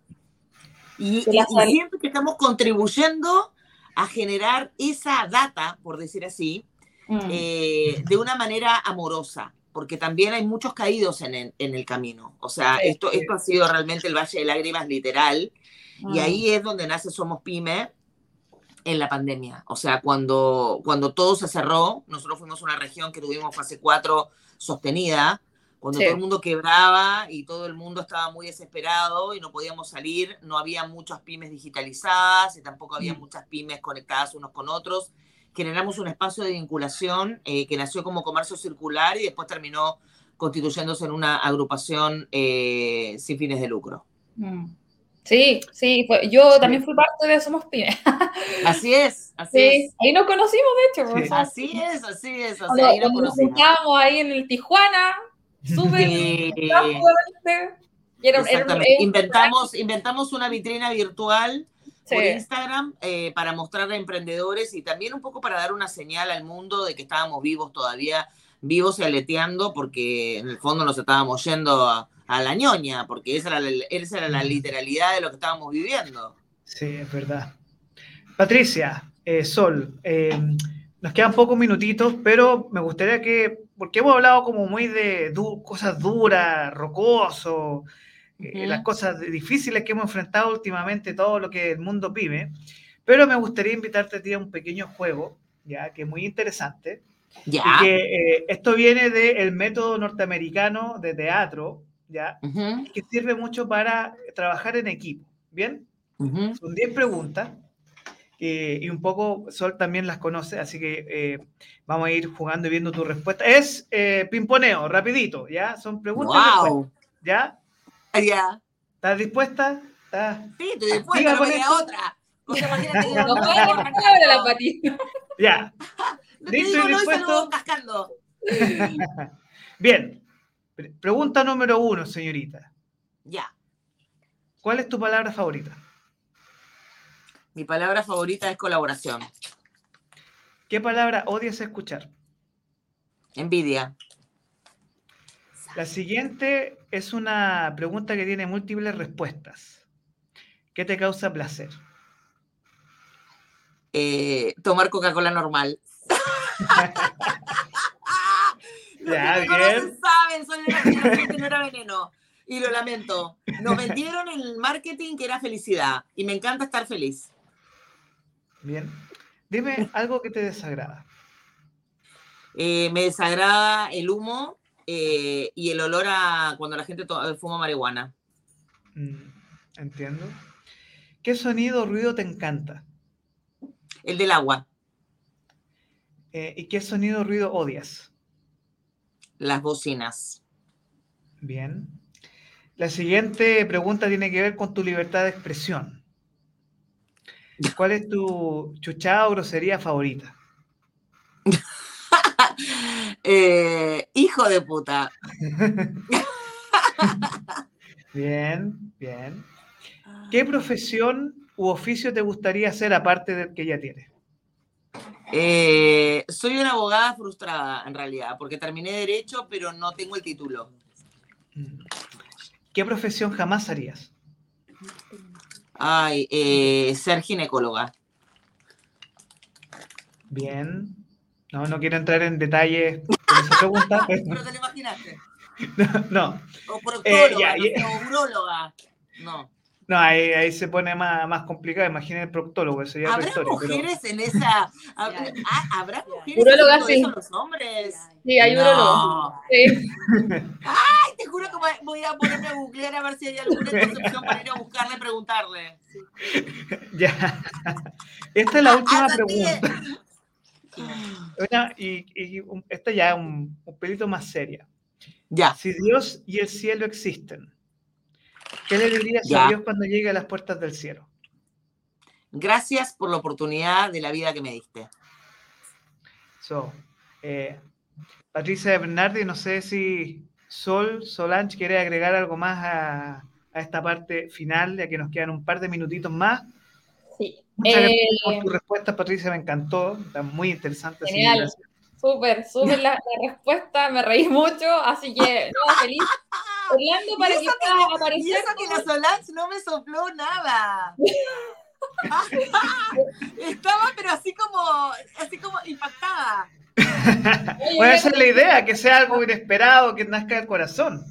Y, siempre que estamos contribuyendo a generar esa data, por decir así, mm. de una manera amorosa porque también hay muchos caídos en el, camino. O sea, esto, esto ha sido realmente el Valle de Lágrimas literal, y ahí es donde nace Somos Pyme en la pandemia. O sea, cuando, cuando todo se cerró, nosotros fuimos una región que tuvimos fase 4 sostenida, cuando todo el mundo quebraba y todo el mundo estaba muy desesperado y no podíamos salir, no había muchas pymes digitalizadas y tampoco había mm. muchas pymes conectadas unos con otros generamos un espacio de vinculación eh, que nació como comercio circular y después terminó constituyéndose en una agrupación eh, sin fines de lucro. Mm. Sí, sí, yo también fui parte de Somos Pymes. Así es, así es. Ahí nos conocimos, de hecho. Pues, así es, así es. Así, ahí nos, nos ahí en el Tijuana, súper sí. inventamos, inventamos una vitrina virtual por Instagram eh, para mostrar a emprendedores y también un poco para dar una señal al mundo de que estábamos vivos todavía, vivos y aleteando, porque en el fondo nos estábamos yendo a, la ñoña, porque esa era, la, esa era, la, literalidad de lo que estábamos viviendo. Sí, es verdad. Patricia, eh, Sol, eh, nos quedan pocos minutitos, pero me gustaría que, porque hemos hablado como muy de cosas duras, rocoso, eh, las cosas difíciles que hemos enfrentado últimamente, todo lo que el mundo vive. Pero me gustaría invitarte a ti a un pequeño juego, ya que es muy interesante. Ya. Y que eh, esto viene del método norteamericano de teatro, ya, que sirve mucho para trabajar en equipo. ¿Bien? Son 10 preguntas. Eh, y un poco Sol también las conoce, así que vamos a ir jugando y viendo tu respuesta. Es pimponeo, rapidito, ¿ya? Son preguntas. Wow. ¿Ya? Ya. ¿Estás dispuesta? Sí, estoy dispuesta, no a otra. No la patita. Ya. ¿Listo y dispuesto? Bien. Pregunta número uno, señorita. Ya. ¿Cuál es tu palabra favorita? Mi palabra favorita es colaboración. ¿Qué palabra odias escuchar? Envidia. La siguiente es una pregunta que tiene múltiples respuestas. ¿Qué te causa placer? Eh, tomar Coca-Cola normal. ya, Los bien. saben, son la que no era veneno. Y lo lamento. Nos vendieron en el marketing que era felicidad. Y me encanta estar feliz. Bien. Dime algo que te desagrada. Eh, me desagrada el humo eh, y el olor a cuando la gente fuma marihuana. Mm, entiendo. ¿Qué sonido o ruido te encanta? El del agua. Eh, ¿Y qué sonido o ruido odias? Las bocinas. Bien. La siguiente pregunta tiene que ver con tu libertad de expresión. ¿Cuál es tu chuchada o grosería favorita? Eh, hijo de puta. bien, bien. ¿Qué profesión u oficio te gustaría hacer aparte del que ya tienes? Eh, soy una abogada frustrada, en realidad, porque terminé Derecho, pero no tengo el título. ¿Qué profesión jamás harías? Ay, eh, ser ginecóloga. Bien. No, no quiero entrar en detalles por esa pregunta. Pero te lo imaginaste. No. O proctóloga, eh, o uróloga. No. No, ahí, ahí, se pone más, más complicado. Imagina el proctólogo, ya ¿Habrá mujeres en esa? ¿Habrá, ¿habrá mujeres Urólogas, sí. los hombres? Sí, hay no. Sí. Ay, te juro que voy a ponerme a googlear a ver si hay alguna concepción para ir a buscarle y preguntarle. Ya. Esta es la última pregunta y, esta ya es un, pelito más seria. Ya. Si Dios y el cielo existen, ¿qué le dirías a Dios cuando llegue a las puertas del cielo? Gracias por la oportunidad de la vida que me diste. So, eh, Patricia Bernardi, no sé si Sol, Solange quiere agregar algo más a, esta parte final, ya que nos quedan un par de minutitos más. Sí. Muchas gracias por eh, tu respuesta, Patricia, me encantó, está muy interesante. Genial. Súper, súper la, respuesta, me reí mucho, así que no, feliz. Orlando para que pueda aparecer. Y eso que la Solange no me sopló nada. Estaba, pero así como, así como impactada. bueno, esa es la idea, que sea algo inesperado, que nazca del corazón.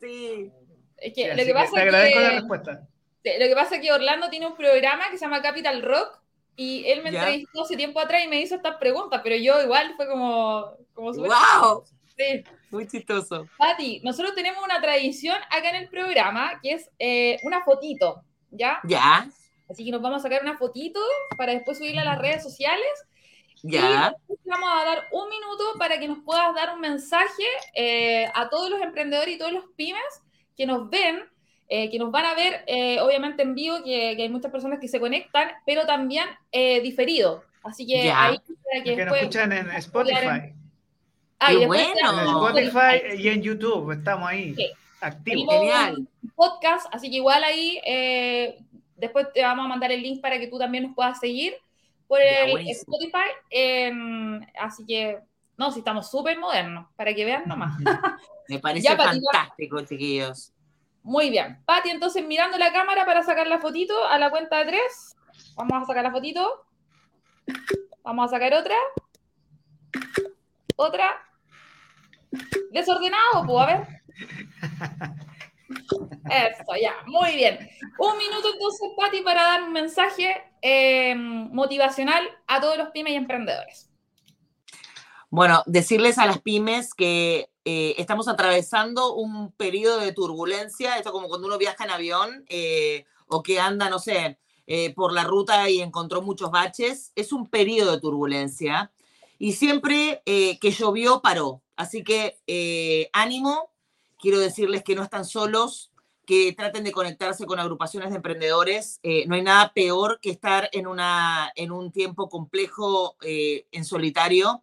Sí. Es que lo que pasa te agradezco la respuesta. Lo que pasa es que Orlando tiene un programa que se llama Capital Rock y él me entrevistó hace tiempo atrás y me hizo estas preguntas, pero yo igual fue como, como ¡Wow! Sí. Muy chistoso. Pati, nosotros tenemos una tradición acá en el programa que es eh, una fotito, ¿ya? Ya. Así que nos vamos a sacar una fotito para después subirla a las redes sociales. Ya. Y vamos a dar un minuto para que nos puedas dar un mensaje eh, a todos los emprendedores y todos los pymes que nos ven eh, que nos van a ver eh, obviamente en vivo, que, hay muchas personas que se conectan, pero también eh, diferido. Así que ahí que, nos escuchan en Spotify. Ah, bueno. En Spotify y en YouTube, estamos ahí. Activos. Genial. Podcast, así que igual ahí después te vamos a mandar el link para que tú también nos puedas seguir por el Spotify. Em, así que, no, si estamos súper modernos, para que vean nomás. Me parece fantástico, chiquillos. Muy bien. Pati, entonces mirando la cámara para sacar la fotito a la cuenta de tres. Vamos a sacar la fotito. Vamos a sacar otra. Otra. Desordenado, pues, a ver. Eso, ya, muy bien. Un minuto entonces, Pati, para dar un mensaje eh, motivacional a todos los pymes y emprendedores. Bueno, decirles a las pymes que eh, estamos atravesando un periodo de turbulencia, esto como cuando uno viaja en avión eh, o que anda, no sé, eh, por la ruta y encontró muchos baches, es un periodo de turbulencia y siempre que llovió paró. Así que ánimo, quiero decirles que no están solos, que traten de conectarse con agrupaciones de emprendedores. no hay nada peor que estar en, una, en un tiempo complejo en solitario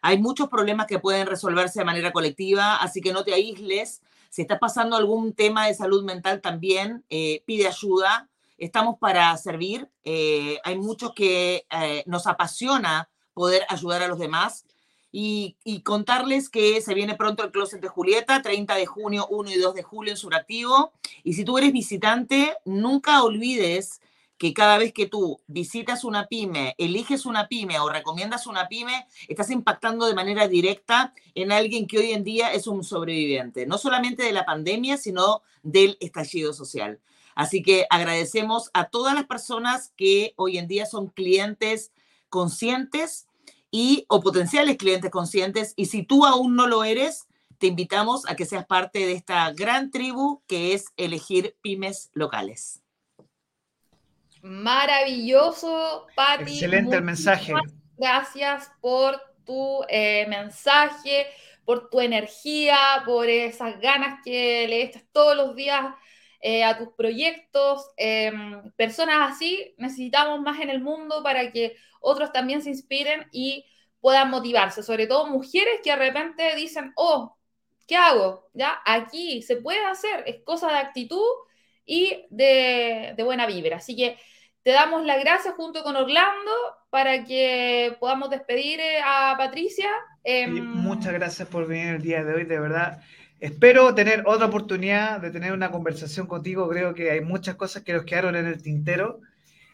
hay muchos problemas que pueden resolverse de manera colectiva, así que no te aísles. Si estás pasando algún tema de salud mental también, eh, pide ayuda. Estamos para servir. Eh, hay muchos que eh, nos apasiona poder ayudar a los demás. Y, contarles que se viene pronto el Closet de Julieta, 30 de junio, 1 y 2 de julio en Suractivo. Y si tú eres visitante, nunca olvides que cada vez que tú visitas una pyme, eliges una pyme o recomiendas una pyme, estás impactando de manera directa en alguien que hoy en día es un sobreviviente, no solamente de la pandemia, sino del estallido social. Así que agradecemos a todas las personas que hoy en día son clientes conscientes y o potenciales clientes conscientes y si tú aún no lo eres, te invitamos a que seas parte de esta gran tribu que es elegir pymes locales. Maravilloso, Patti. Excelente el mensaje. Gracias por tu eh, mensaje, por tu energía, por esas ganas que le echas todos los días eh, a tus proyectos. Em, personas así necesitamos más en el mundo para que otros también se inspiren y puedan motivarse, sobre todo mujeres que de repente dicen, oh, ¿qué hago? Ya, aquí se puede hacer, es cosa de actitud y de, buena vibra. Así que te damos las gracias junto con Orlando para que podamos despedir eh, a Patricia. Em, muchas gracias por venir el día de hoy, de verdad. Espero tener otra oportunidad de tener una conversación contigo. Creo que hay muchas cosas que nos quedaron en el tintero.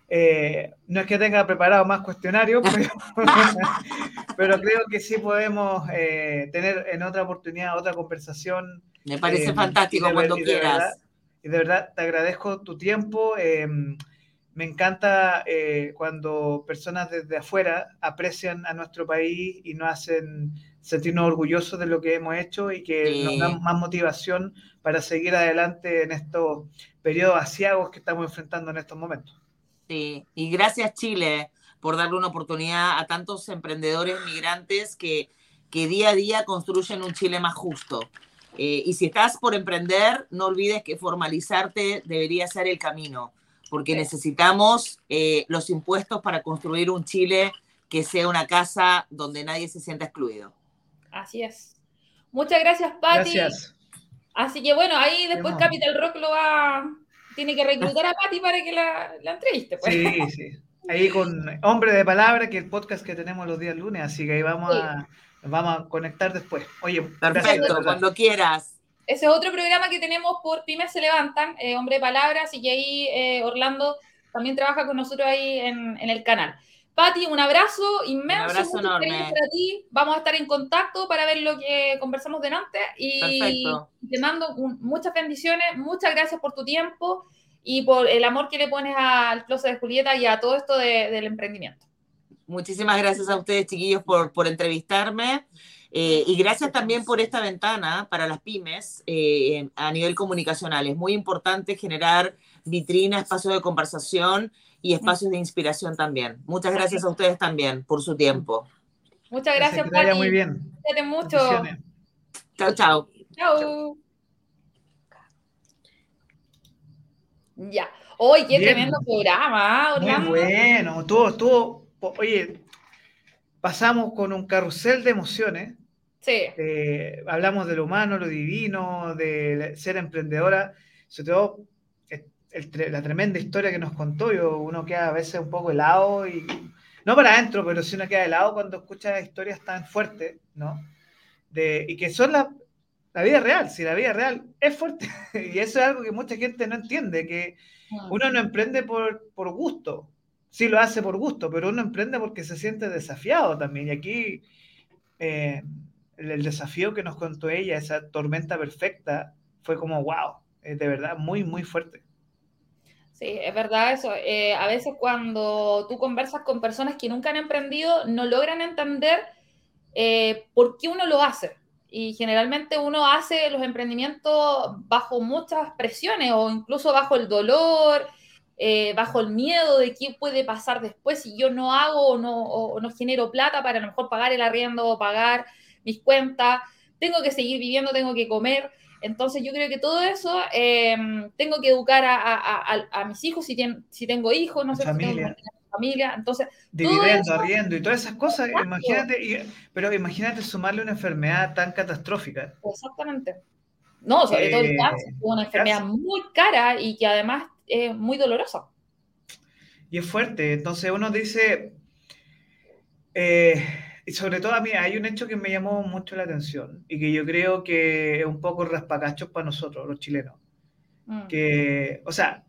Eh, no es que tenga preparado más cuestionarios, pero, creo que sí podemos eh, tener en otra oportunidad otra conversación. Me parece fantástico cuando quieras y de verdad te agradezco tu tiempo. Em, me encanta eh, cuando personas desde afuera aprecian a nuestro país y nos hacen sentirnos orgullosos de lo que hemos hecho y que nos dan más motivación para seguir adelante en estos periodos asiagos que estamos enfrentando en estos momentos. Sí, y gracias Chile por darle una oportunidad a tantos emprendedores migrantes que, que día a día construyen un Chile más justo. Eh, y si estás por emprender, no olvides que formalizarte debería ser el camino, porque necesitamos eh, los impuestos para construir un Chile que sea una casa donde nadie se sienta excluido. Así es. Muchas gracias, Patti. Gracias. Así que bueno, ahí después. Capital Rock lo va. Tiene que reclutar a Patti para que la, la entreviste. Pues. Sí, sí. Ahí con Hombre de Palabra, que es el podcast que tenemos los días lunes, así que ahí vamos, Sí. a, vamos a conectar después. Oye, Perfecto, cuando quieras. Ese es otro programa que tenemos por Pymes se levantan, eh, Hombre de Palabras, y que ahí eh, Orlando también trabaja con nosotros ahí en, en el canal. Pati, un abrazo inmenso, abrazo mucho enorme. para ti. Vamos a estar en contacto para ver lo que conversamos delante y Perfecto. te mando un- muchas bendiciones, muchas gracias por tu tiempo y por el amor que le pones al closet de Julieta y a todo esto de- del emprendimiento. Muchísimas gracias a ustedes, chiquillos, por, por entrevistarme. eh, y gracias también por esta ventana para las pymes eh, a nivel comunicacional. Es muy importante generar vitrina, espacios de conversación y espacios de inspiración también. Muchas gracias a ustedes también por su tiempo. Muchas gracias, Pati. muy bien. Cuídate mucho. Chao, chao. Chao. Ya. Hoy qué Bien. tremendo programa, ¿ah, Muy bueno, estuvo, estuvo, oye, pasamos con un carrusel de emociones, Sí, eh, hablamos de lo humano, lo divino, de ser emprendedora, sobre todo el- la tremenda historia que nos contó, yo, uno queda a veces un poco helado y, no para adentro, pero sí uno queda helado cuando escucha historias tan fuertes, ¿no? De, y que son la, la vida real, si la vida real es fuerte, y eso es algo que mucha gente no entiende, que uno no emprende por, por gusto, sí lo hace por gusto, pero uno emprende porque se siente desafiado también. Y aquí eh, el, el desafío que nos contó ella, esa tormenta perfecta, fue como, wow, es de verdad muy, muy fuerte. Sí, es verdad eso. Eh, a veces cuando tú conversas con personas que nunca han emprendido, no logran entender eh, por qué uno lo hace. Y generalmente uno hace los emprendimientos bajo muchas presiones o incluso bajo el dolor, eh, bajo el miedo de qué puede pasar después si yo no hago o no, o no genero plata para a lo mejor pagar el arriendo o pagar mis cuentas. Tengo que seguir viviendo, tengo que comer. Entonces yo creo que todo eso eh, tengo que educar a, a- a- a mis hijos si, tengo hijos, no sé si tengo Familia. familia. Entonces, Dividendo, arriendo y todas esas cosas, Exacto. imagínate, y- pero imagínate sumarle una enfermedad tan catastrófica. exactamente. No, sobre todo el Eh, cáncer, es una enfermedad cáncer. muy cara y que además es muy dolorosa. Y es fuerte. Entonces uno dice, eh, sobre todo a mí hay un hecho que me llamó mucho la atención y que yo creo que es un poco raspacachos para nosotros, los chilenos. Mm. Que, o sea,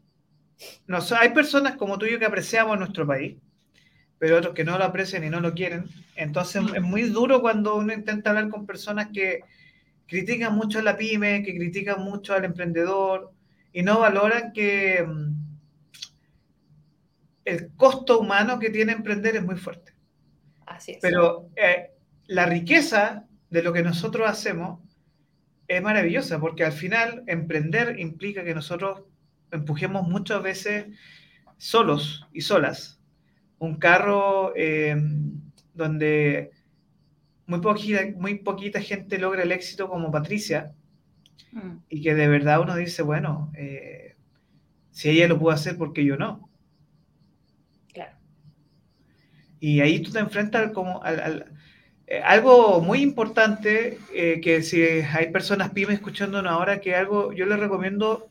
nos- hay personas como tú y yo que apreciamos nuestro país, pero otros que no lo aprecian y no lo quieren. Entonces Mm. es muy duro cuando uno intenta hablar con personas que critican mucho a la pyme, que critican mucho al emprendedor y no valoran que mm, el costo humano que tiene emprender es muy fuerte. Así es. Pero eh, la riqueza de lo que nosotros hacemos es maravillosa, porque al final emprender implica que nosotros empujemos muchas veces solos y solas un carro eh, donde muy poquita, muy poquita gente logra el éxito como Patricia Mm. y que de verdad uno dice, bueno, eh, si ella lo pudo hacer, ¿por qué yo no? Claro. Y ahí tú te enfrentas como al, al- eh, algo muy importante, eh, que si hay personas pymes escuchándonos ahora, que algo yo les recomiendo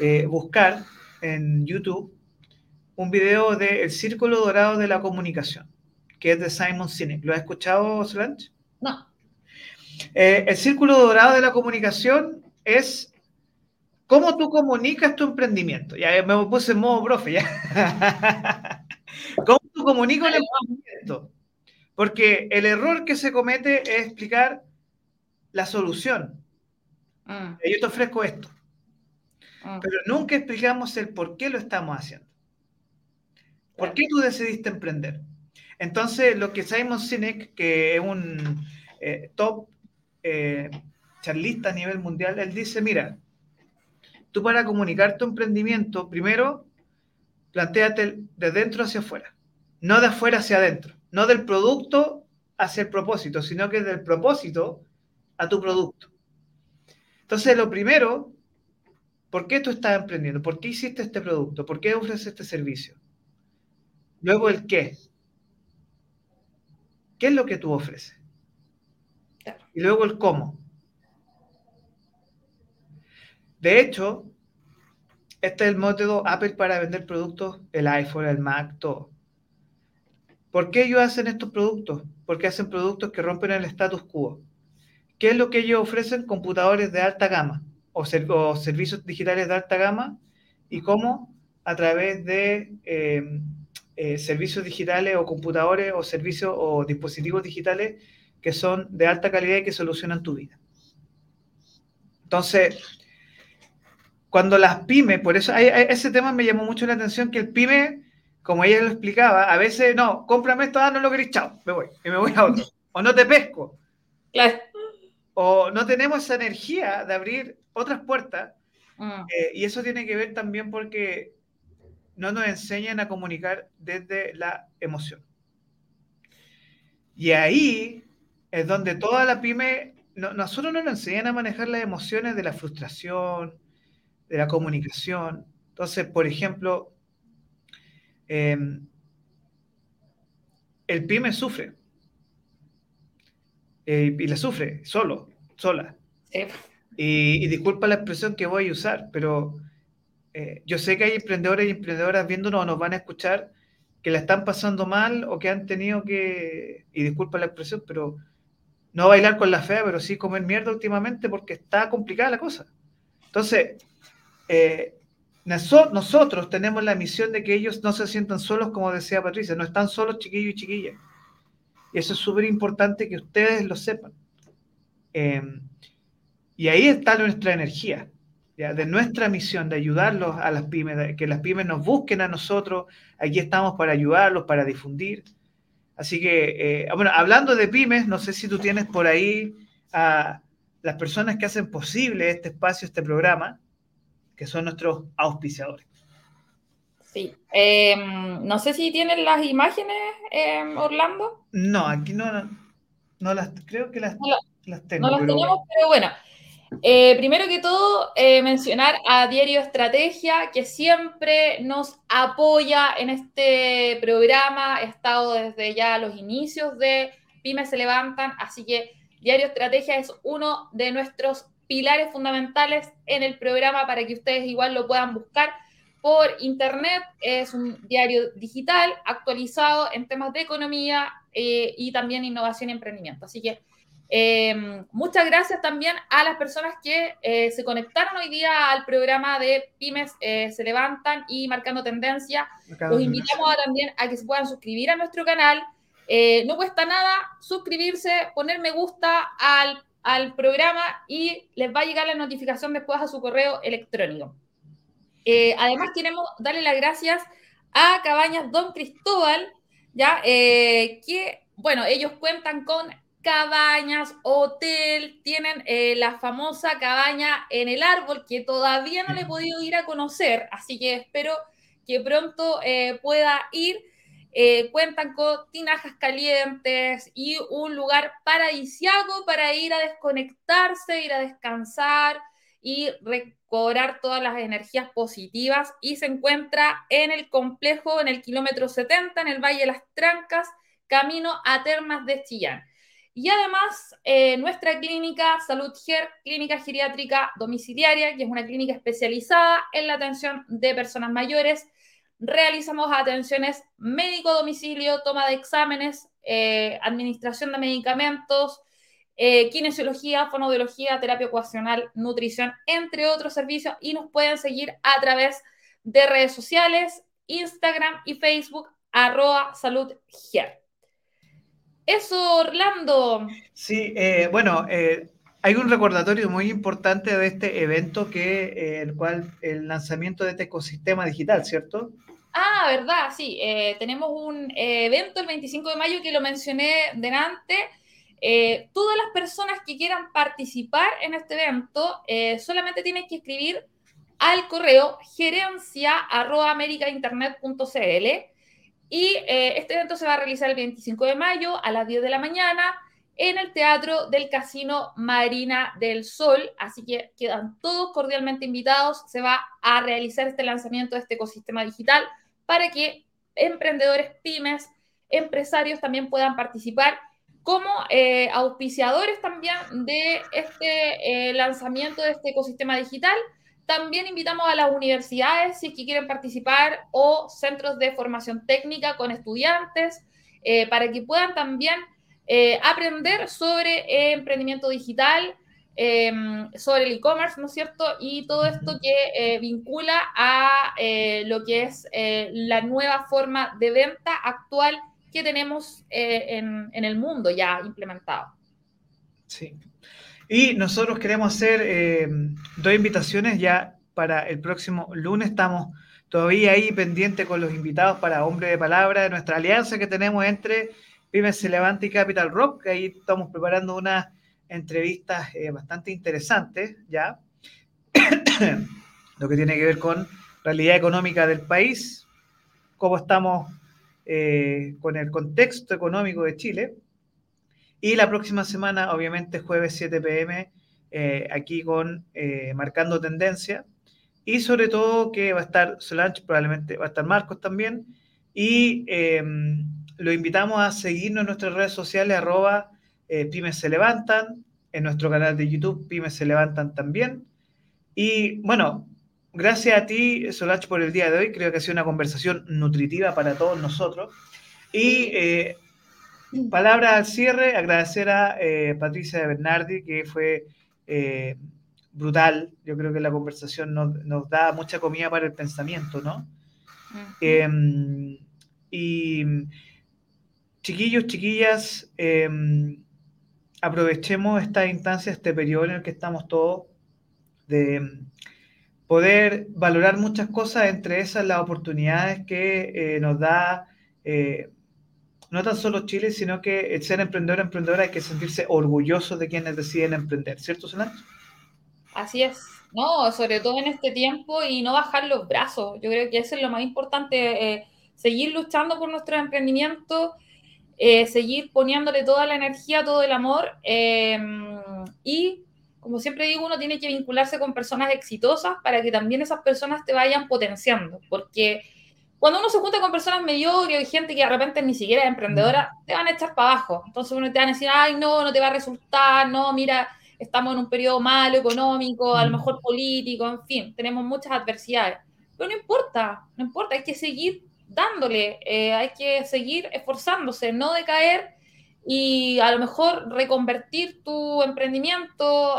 eh, buscar en YouTube un video de El Círculo Dorado de la Comunicación, que es de Simon Sinek. ¿Lo has escuchado, Solange? No, Eh, el Círculo Dorado de la Comunicación es cómo tú comunicas tu emprendimiento. Ya me puse en modo profe, ya. ¿Cómo tú comunicas un emprendimiento? Porque el error que se comete es explicar la solución. Mm, Yo te ofrezco esto, mm. pero nunca explicamos el por qué lo estamos haciendo. ¿Por qué tú decidiste emprender? Entonces, lo que Simon Sinek, que es un eh, top eh, charlista a nivel mundial, él dice, mira, tú para comunicar tu emprendimiento, primero, planteate de dentro hacia afuera, no de afuera hacia adentro, no del producto hacia el propósito, sino que del propósito a tu producto. Entonces, lo primero, ¿por qué tú estás emprendiendo? ¿Por qué hiciste este producto? ¿Por qué ofreces este servicio? Luego el qué. ¿Qué es lo que tú ofreces? y luego el cómo. De hecho, este es el método Apple para vender productos, el iPhone, el Mac, todo. ¿Por qué ellos hacen estos productos? Porque hacen productos que rompen el status quo. ¿Qué es lo que ellos ofrecen? Computadores de alta gama o, servicios digitales de alta gama. ¿Y cómo? A través de em, eh, servicios digitales o computadores o servicios o dispositivos digitales que son de alta calidad y que solucionan tu vida. Entonces, cuando las pymes, por eso ese tema me llamó mucho la atención, que el pyme, como ella lo explicaba, a veces, no, cómprame esto, ah, no lo querés, chao, me voy, y me voy a otro. O no te pesco. Claro. O no tenemos esa energía de abrir otras puertas. Mm. Eh, y eso tiene que ver también porque no nos enseñan a comunicar desde la emoción. Y ahí es donde toda la pyme, nosotros no nos enseñan a manejar las emociones de la frustración, de la comunicación. Entonces, por ejemplo, em, el pyme sufre. Eh, y la sufre solo, sola. Y, disculpa la expresión que voy a usar, pero eh, yo sé que hay emprendedores y emprendedoras viéndonos o nos van a escuchar que la están pasando mal o que han tenido que, y disculpa la expresión, pero no bailar con la fea, pero sí comer mierda últimamente porque está complicada la cosa. Entonces, eh, nosotros tenemos la misión de que ellos no se sientan solos, como decía Patricia, no están solos chiquillos y chiquillas. Y eso es súper importante que ustedes lo sepan. Em, y ahí está nuestra energía, de nuestra misión de ayudarlos a las pymes, de que las pymes nos busquen a nosotros. Aquí estamos para ayudarlos, para difundir. Así que, eh, bueno, hablando de pymes, no sé si tú tienes por ahí a las personas que hacen posible este espacio, este programa que son nuestros auspiciadores. Sí. Em, no sé si tienen las imágenes, em, Orlando. No, aquí no, no, las creo que las, las tengo. No las tenemos, pero bueno. Eh, primero que todo, eh, mencionar a Diario Estrategia, que siempre nos apoya en este programa. He estado desde ya los inicios de Pymes se levantan, así que Diario Estrategia es uno de nuestros pilares fundamentales en el programa para que ustedes igual lo puedan buscar por internet. Es un diario digital actualizado en temas de economía eh, y también innovación y emprendimiento. Así que eh, muchas gracias también a las personas que eh, se conectaron hoy día al programa de Pymes Se Levantan y Marcando Tendencia. Los invitamos también a que se puedan suscribir a nuestro canal. no cuesta nada suscribirse, poner me gusta al al programa y les va a llegar la notificación después a su correo electrónico. Eh, además, queremos darle las gracias a Cabañas Don Cristóbal, ya eh, que, bueno, ellos cuentan con cabañas, hotel, tienen eh, la famosa cabaña en el árbol que todavía no le he podido ir a conocer, así que espero que pronto pueda ir. Eh, cuentan con tinajas calientes y un lugar paradisiaco para ir a desconectarse, ir a descansar y recobrar todas las energías positivas y se encuentra en el complejo en el kilómetro 70 en el Valle de las Trancas, camino a Termas de Chillán. Y además, eh, nuestra clínica Salud GER, clínica geriátrica domiciliaria, que es una clínica especializada en la atención de personas mayores, realizamos atenciones médico domicilio, toma de exámenes, eh, administración de medicamentos, eh, kinesiología, fonoaudiología, terapia ocupacional, nutrición, entre otros servicios. Y nos pueden seguir a través de redes sociales, Instagram y Facebook, arroba salud Eso, Orlando. Sí, eh, bueno, hay un recordatorio muy importante de este evento que el cual el lanzamiento de este ecosistema digital, ¿cierto? Ah, verdad, sí. Eh, tenemos un eh, evento el 25 de mayo que lo mencioné delante. Eh, todas las personas que quieran participar en este evento solamente tienen que escribir al correo gerencia.americainternet.cl y este evento se va a realizar el 25 de mayo a las 10 de la mañana en el Teatro del Casino Marina del Sol. Así que quedan todos cordialmente invitados. Se va a realizar este lanzamiento de este ecosistema digital para que emprendedores, pymes, empresarios también puedan participar como auspiciadores también de este lanzamiento de este ecosistema digital. También invitamos a las universidades si es que quieren participar o centros de formación técnica con estudiantes para que puedan también aprender sobre emprendimiento digital, Em, sobre el e-commerce, ¿no es cierto? Y todo esto que eh, vincula a eh, lo que es eh, la nueva forma de venta actual que tenemos en, en, el mundo ya implementado. Sí. Y nosotros queremos hacer dos invitaciones ya para el próximo lunes. Estamos todavía ahí pendientes con los invitados para Hombre de Palabra de nuestra alianza que tenemos entre Pymes Se Levanta y Capital Rock. Ahí estamos preparando una entrevistas eh, bastante interesantes, ¿ya? Lo que tiene que ver con realidad económica del país, cómo estamos eh, con el contexto económico de Chile. Y la próxima semana, obviamente, jueves 7 pm, eh, aquí con Marcando Tendencia. Y sobre todo que va a estar Solange, probablemente va a estar Marcos también. Y lo invitamos a seguirnos en nuestras redes sociales, arroba eh, Pymes se levantan, en nuestro canal de YouTube Pymes se levantan también. Y bueno, gracias a ti, Solange, por el día de hoy. Creo que ha sido una conversación nutritiva para todos nosotros. Y eh, palabra al cierre, agradecer a eh, Patricia Bernardi, que fue brutal. Yo creo que la conversación nos, da mucha comida para el pensamiento, ¿no? Em, y chiquillos, chiquillas, em, aprovechemos esta instancia, este periodo en el que estamos todos, de poder valorar muchas cosas, entre esas las oportunidades que eh, nos da eh, no tan solo Chile, sino que el ser emprendedor emprendedora hay que sentirse orgulloso de quienes deciden emprender, ¿cierto, Solange? Así es, no, sobre todo en este tiempo y no bajar los brazos. Yo creo que eso es lo más importante, eh, seguir luchando por nuestro emprendimiento eh, seguir poniéndole toda la energía, todo el amor. Em, y, como siempre digo, uno tiene que vincularse con personas exitosas para que también esas personas te vayan potenciando. Porque cuando uno se junta con personas mediocres y gente que de repente ni siquiera es emprendedora, te van a echar para abajo. Entonces uno te va a decir, ay, no, no te va a resultar, no, mira, estamos en un periodo malo económico, a lo mejor político, en fin, tenemos muchas adversidades. Pero no importa, no importa, hay que seguir dándole, eh, hay que seguir esforzándose, no decaer y a lo mejor reconvertir tu emprendimiento,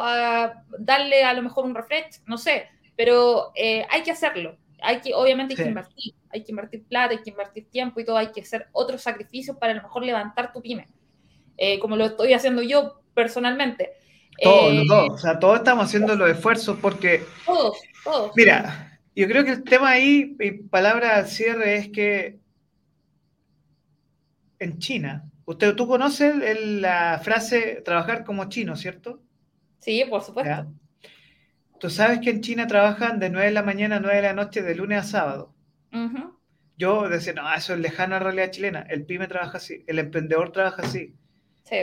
darle a lo mejor un refresh, no sé, pero eh, hay que hacerlo. Hay que, obviamente hay que invertir, hay que invertir plata, hay que invertir tiempo y todo, hay que hacer otros sacrificios para a lo mejor levantar tu pyme, eh, como lo estoy haciendo yo personalmente. Todos, todos, o sea, todos estamos haciendo los esfuerzos porque... Todos, todos. Mira, yo creo que el tema ahí, y palabra al cierre, es que en China, usted, tú conoces la frase trabajar como chino, ¿cierto? Sí, por supuesto. Tú sabes que en China trabajan de 9 de la mañana a 9 de la noche, de lunes a sábado. Yo decía, no, eso es lejano a la realidad chilena. El pyme trabaja así, el emprendedor trabaja así. Sí.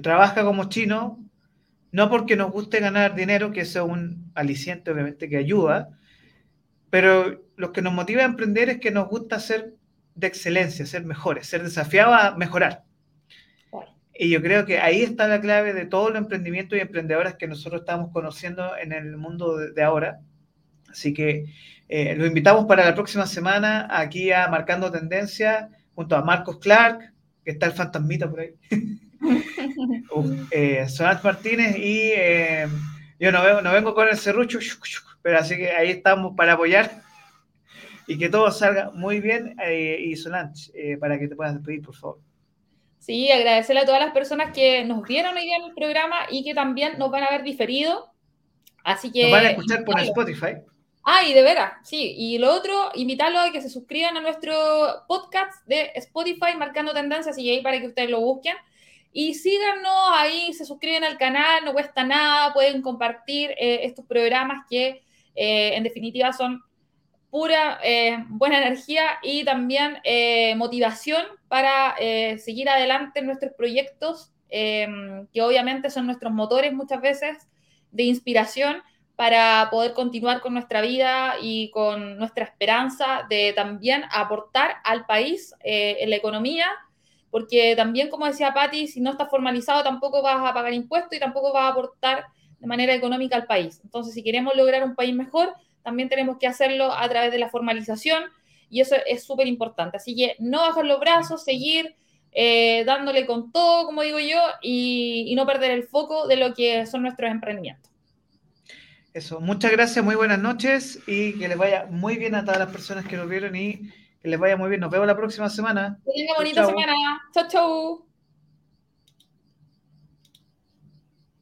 Trabaja como chino, no porque nos guste ganar dinero, que eso es un aliciente obviamente que ayuda, pero lo que nos motiva a emprender es que nos gusta ser de excelencia, ser mejores, ser desafiados a mejorar. Y yo creo que ahí está la clave de todo el emprendimiento y emprendedoras que nosotros estamos conociendo en el mundo de, ahora. Así que eh, los invitamos para la próxima semana aquí a Marcando Tendencia junto a Marcos Clark, que está el fantasmita por ahí. eh, Martínez y eh, yo no, vengo, no vengo con el serrucho, pero así que ahí estamos para apoyar y que todo salga muy bien. Eh, y Solange, eh, para que te puedas despedir, por favor. Sí, agradecerle a todas las personas que nos vieron hoy en el programa y que también nos van a ver diferido. Así que. Nos van a escuchar por Spotify. Ah, y de veras, sí. Y lo otro, invitarlos a que se suscriban a nuestro podcast de Spotify, marcando tendencias, y ahí para que ustedes lo busquen. Y síganos ahí, se suscriben al canal, no cuesta nada, pueden compartir eh, estos programas que eh, en definitiva son pura eh, buena energía y también motivación para seguir adelante en nuestros proyectos, em, que obviamente son nuestros motores muchas veces de inspiración para poder continuar con nuestra vida y con nuestra esperanza de también aportar al país en la economía porque también, como decía Patti, si no estás formalizado tampoco vas a pagar impuestos y tampoco vas a aportar de manera económica al país. Entonces, si queremos lograr un país mejor, también tenemos que hacerlo a través de la formalización y eso es súper importante. Así que no bajar los brazos, seguir eh, dándole con todo, como digo yo, y, no perder el foco de lo que son nuestros emprendimientos. Eso, muchas gracias, muy buenas noches y que les vaya muy bien a todas las personas que nos vieron y que les vaya muy bien. Nos vemos la próxima semana. Que tenga bonita semana. Chau, chau.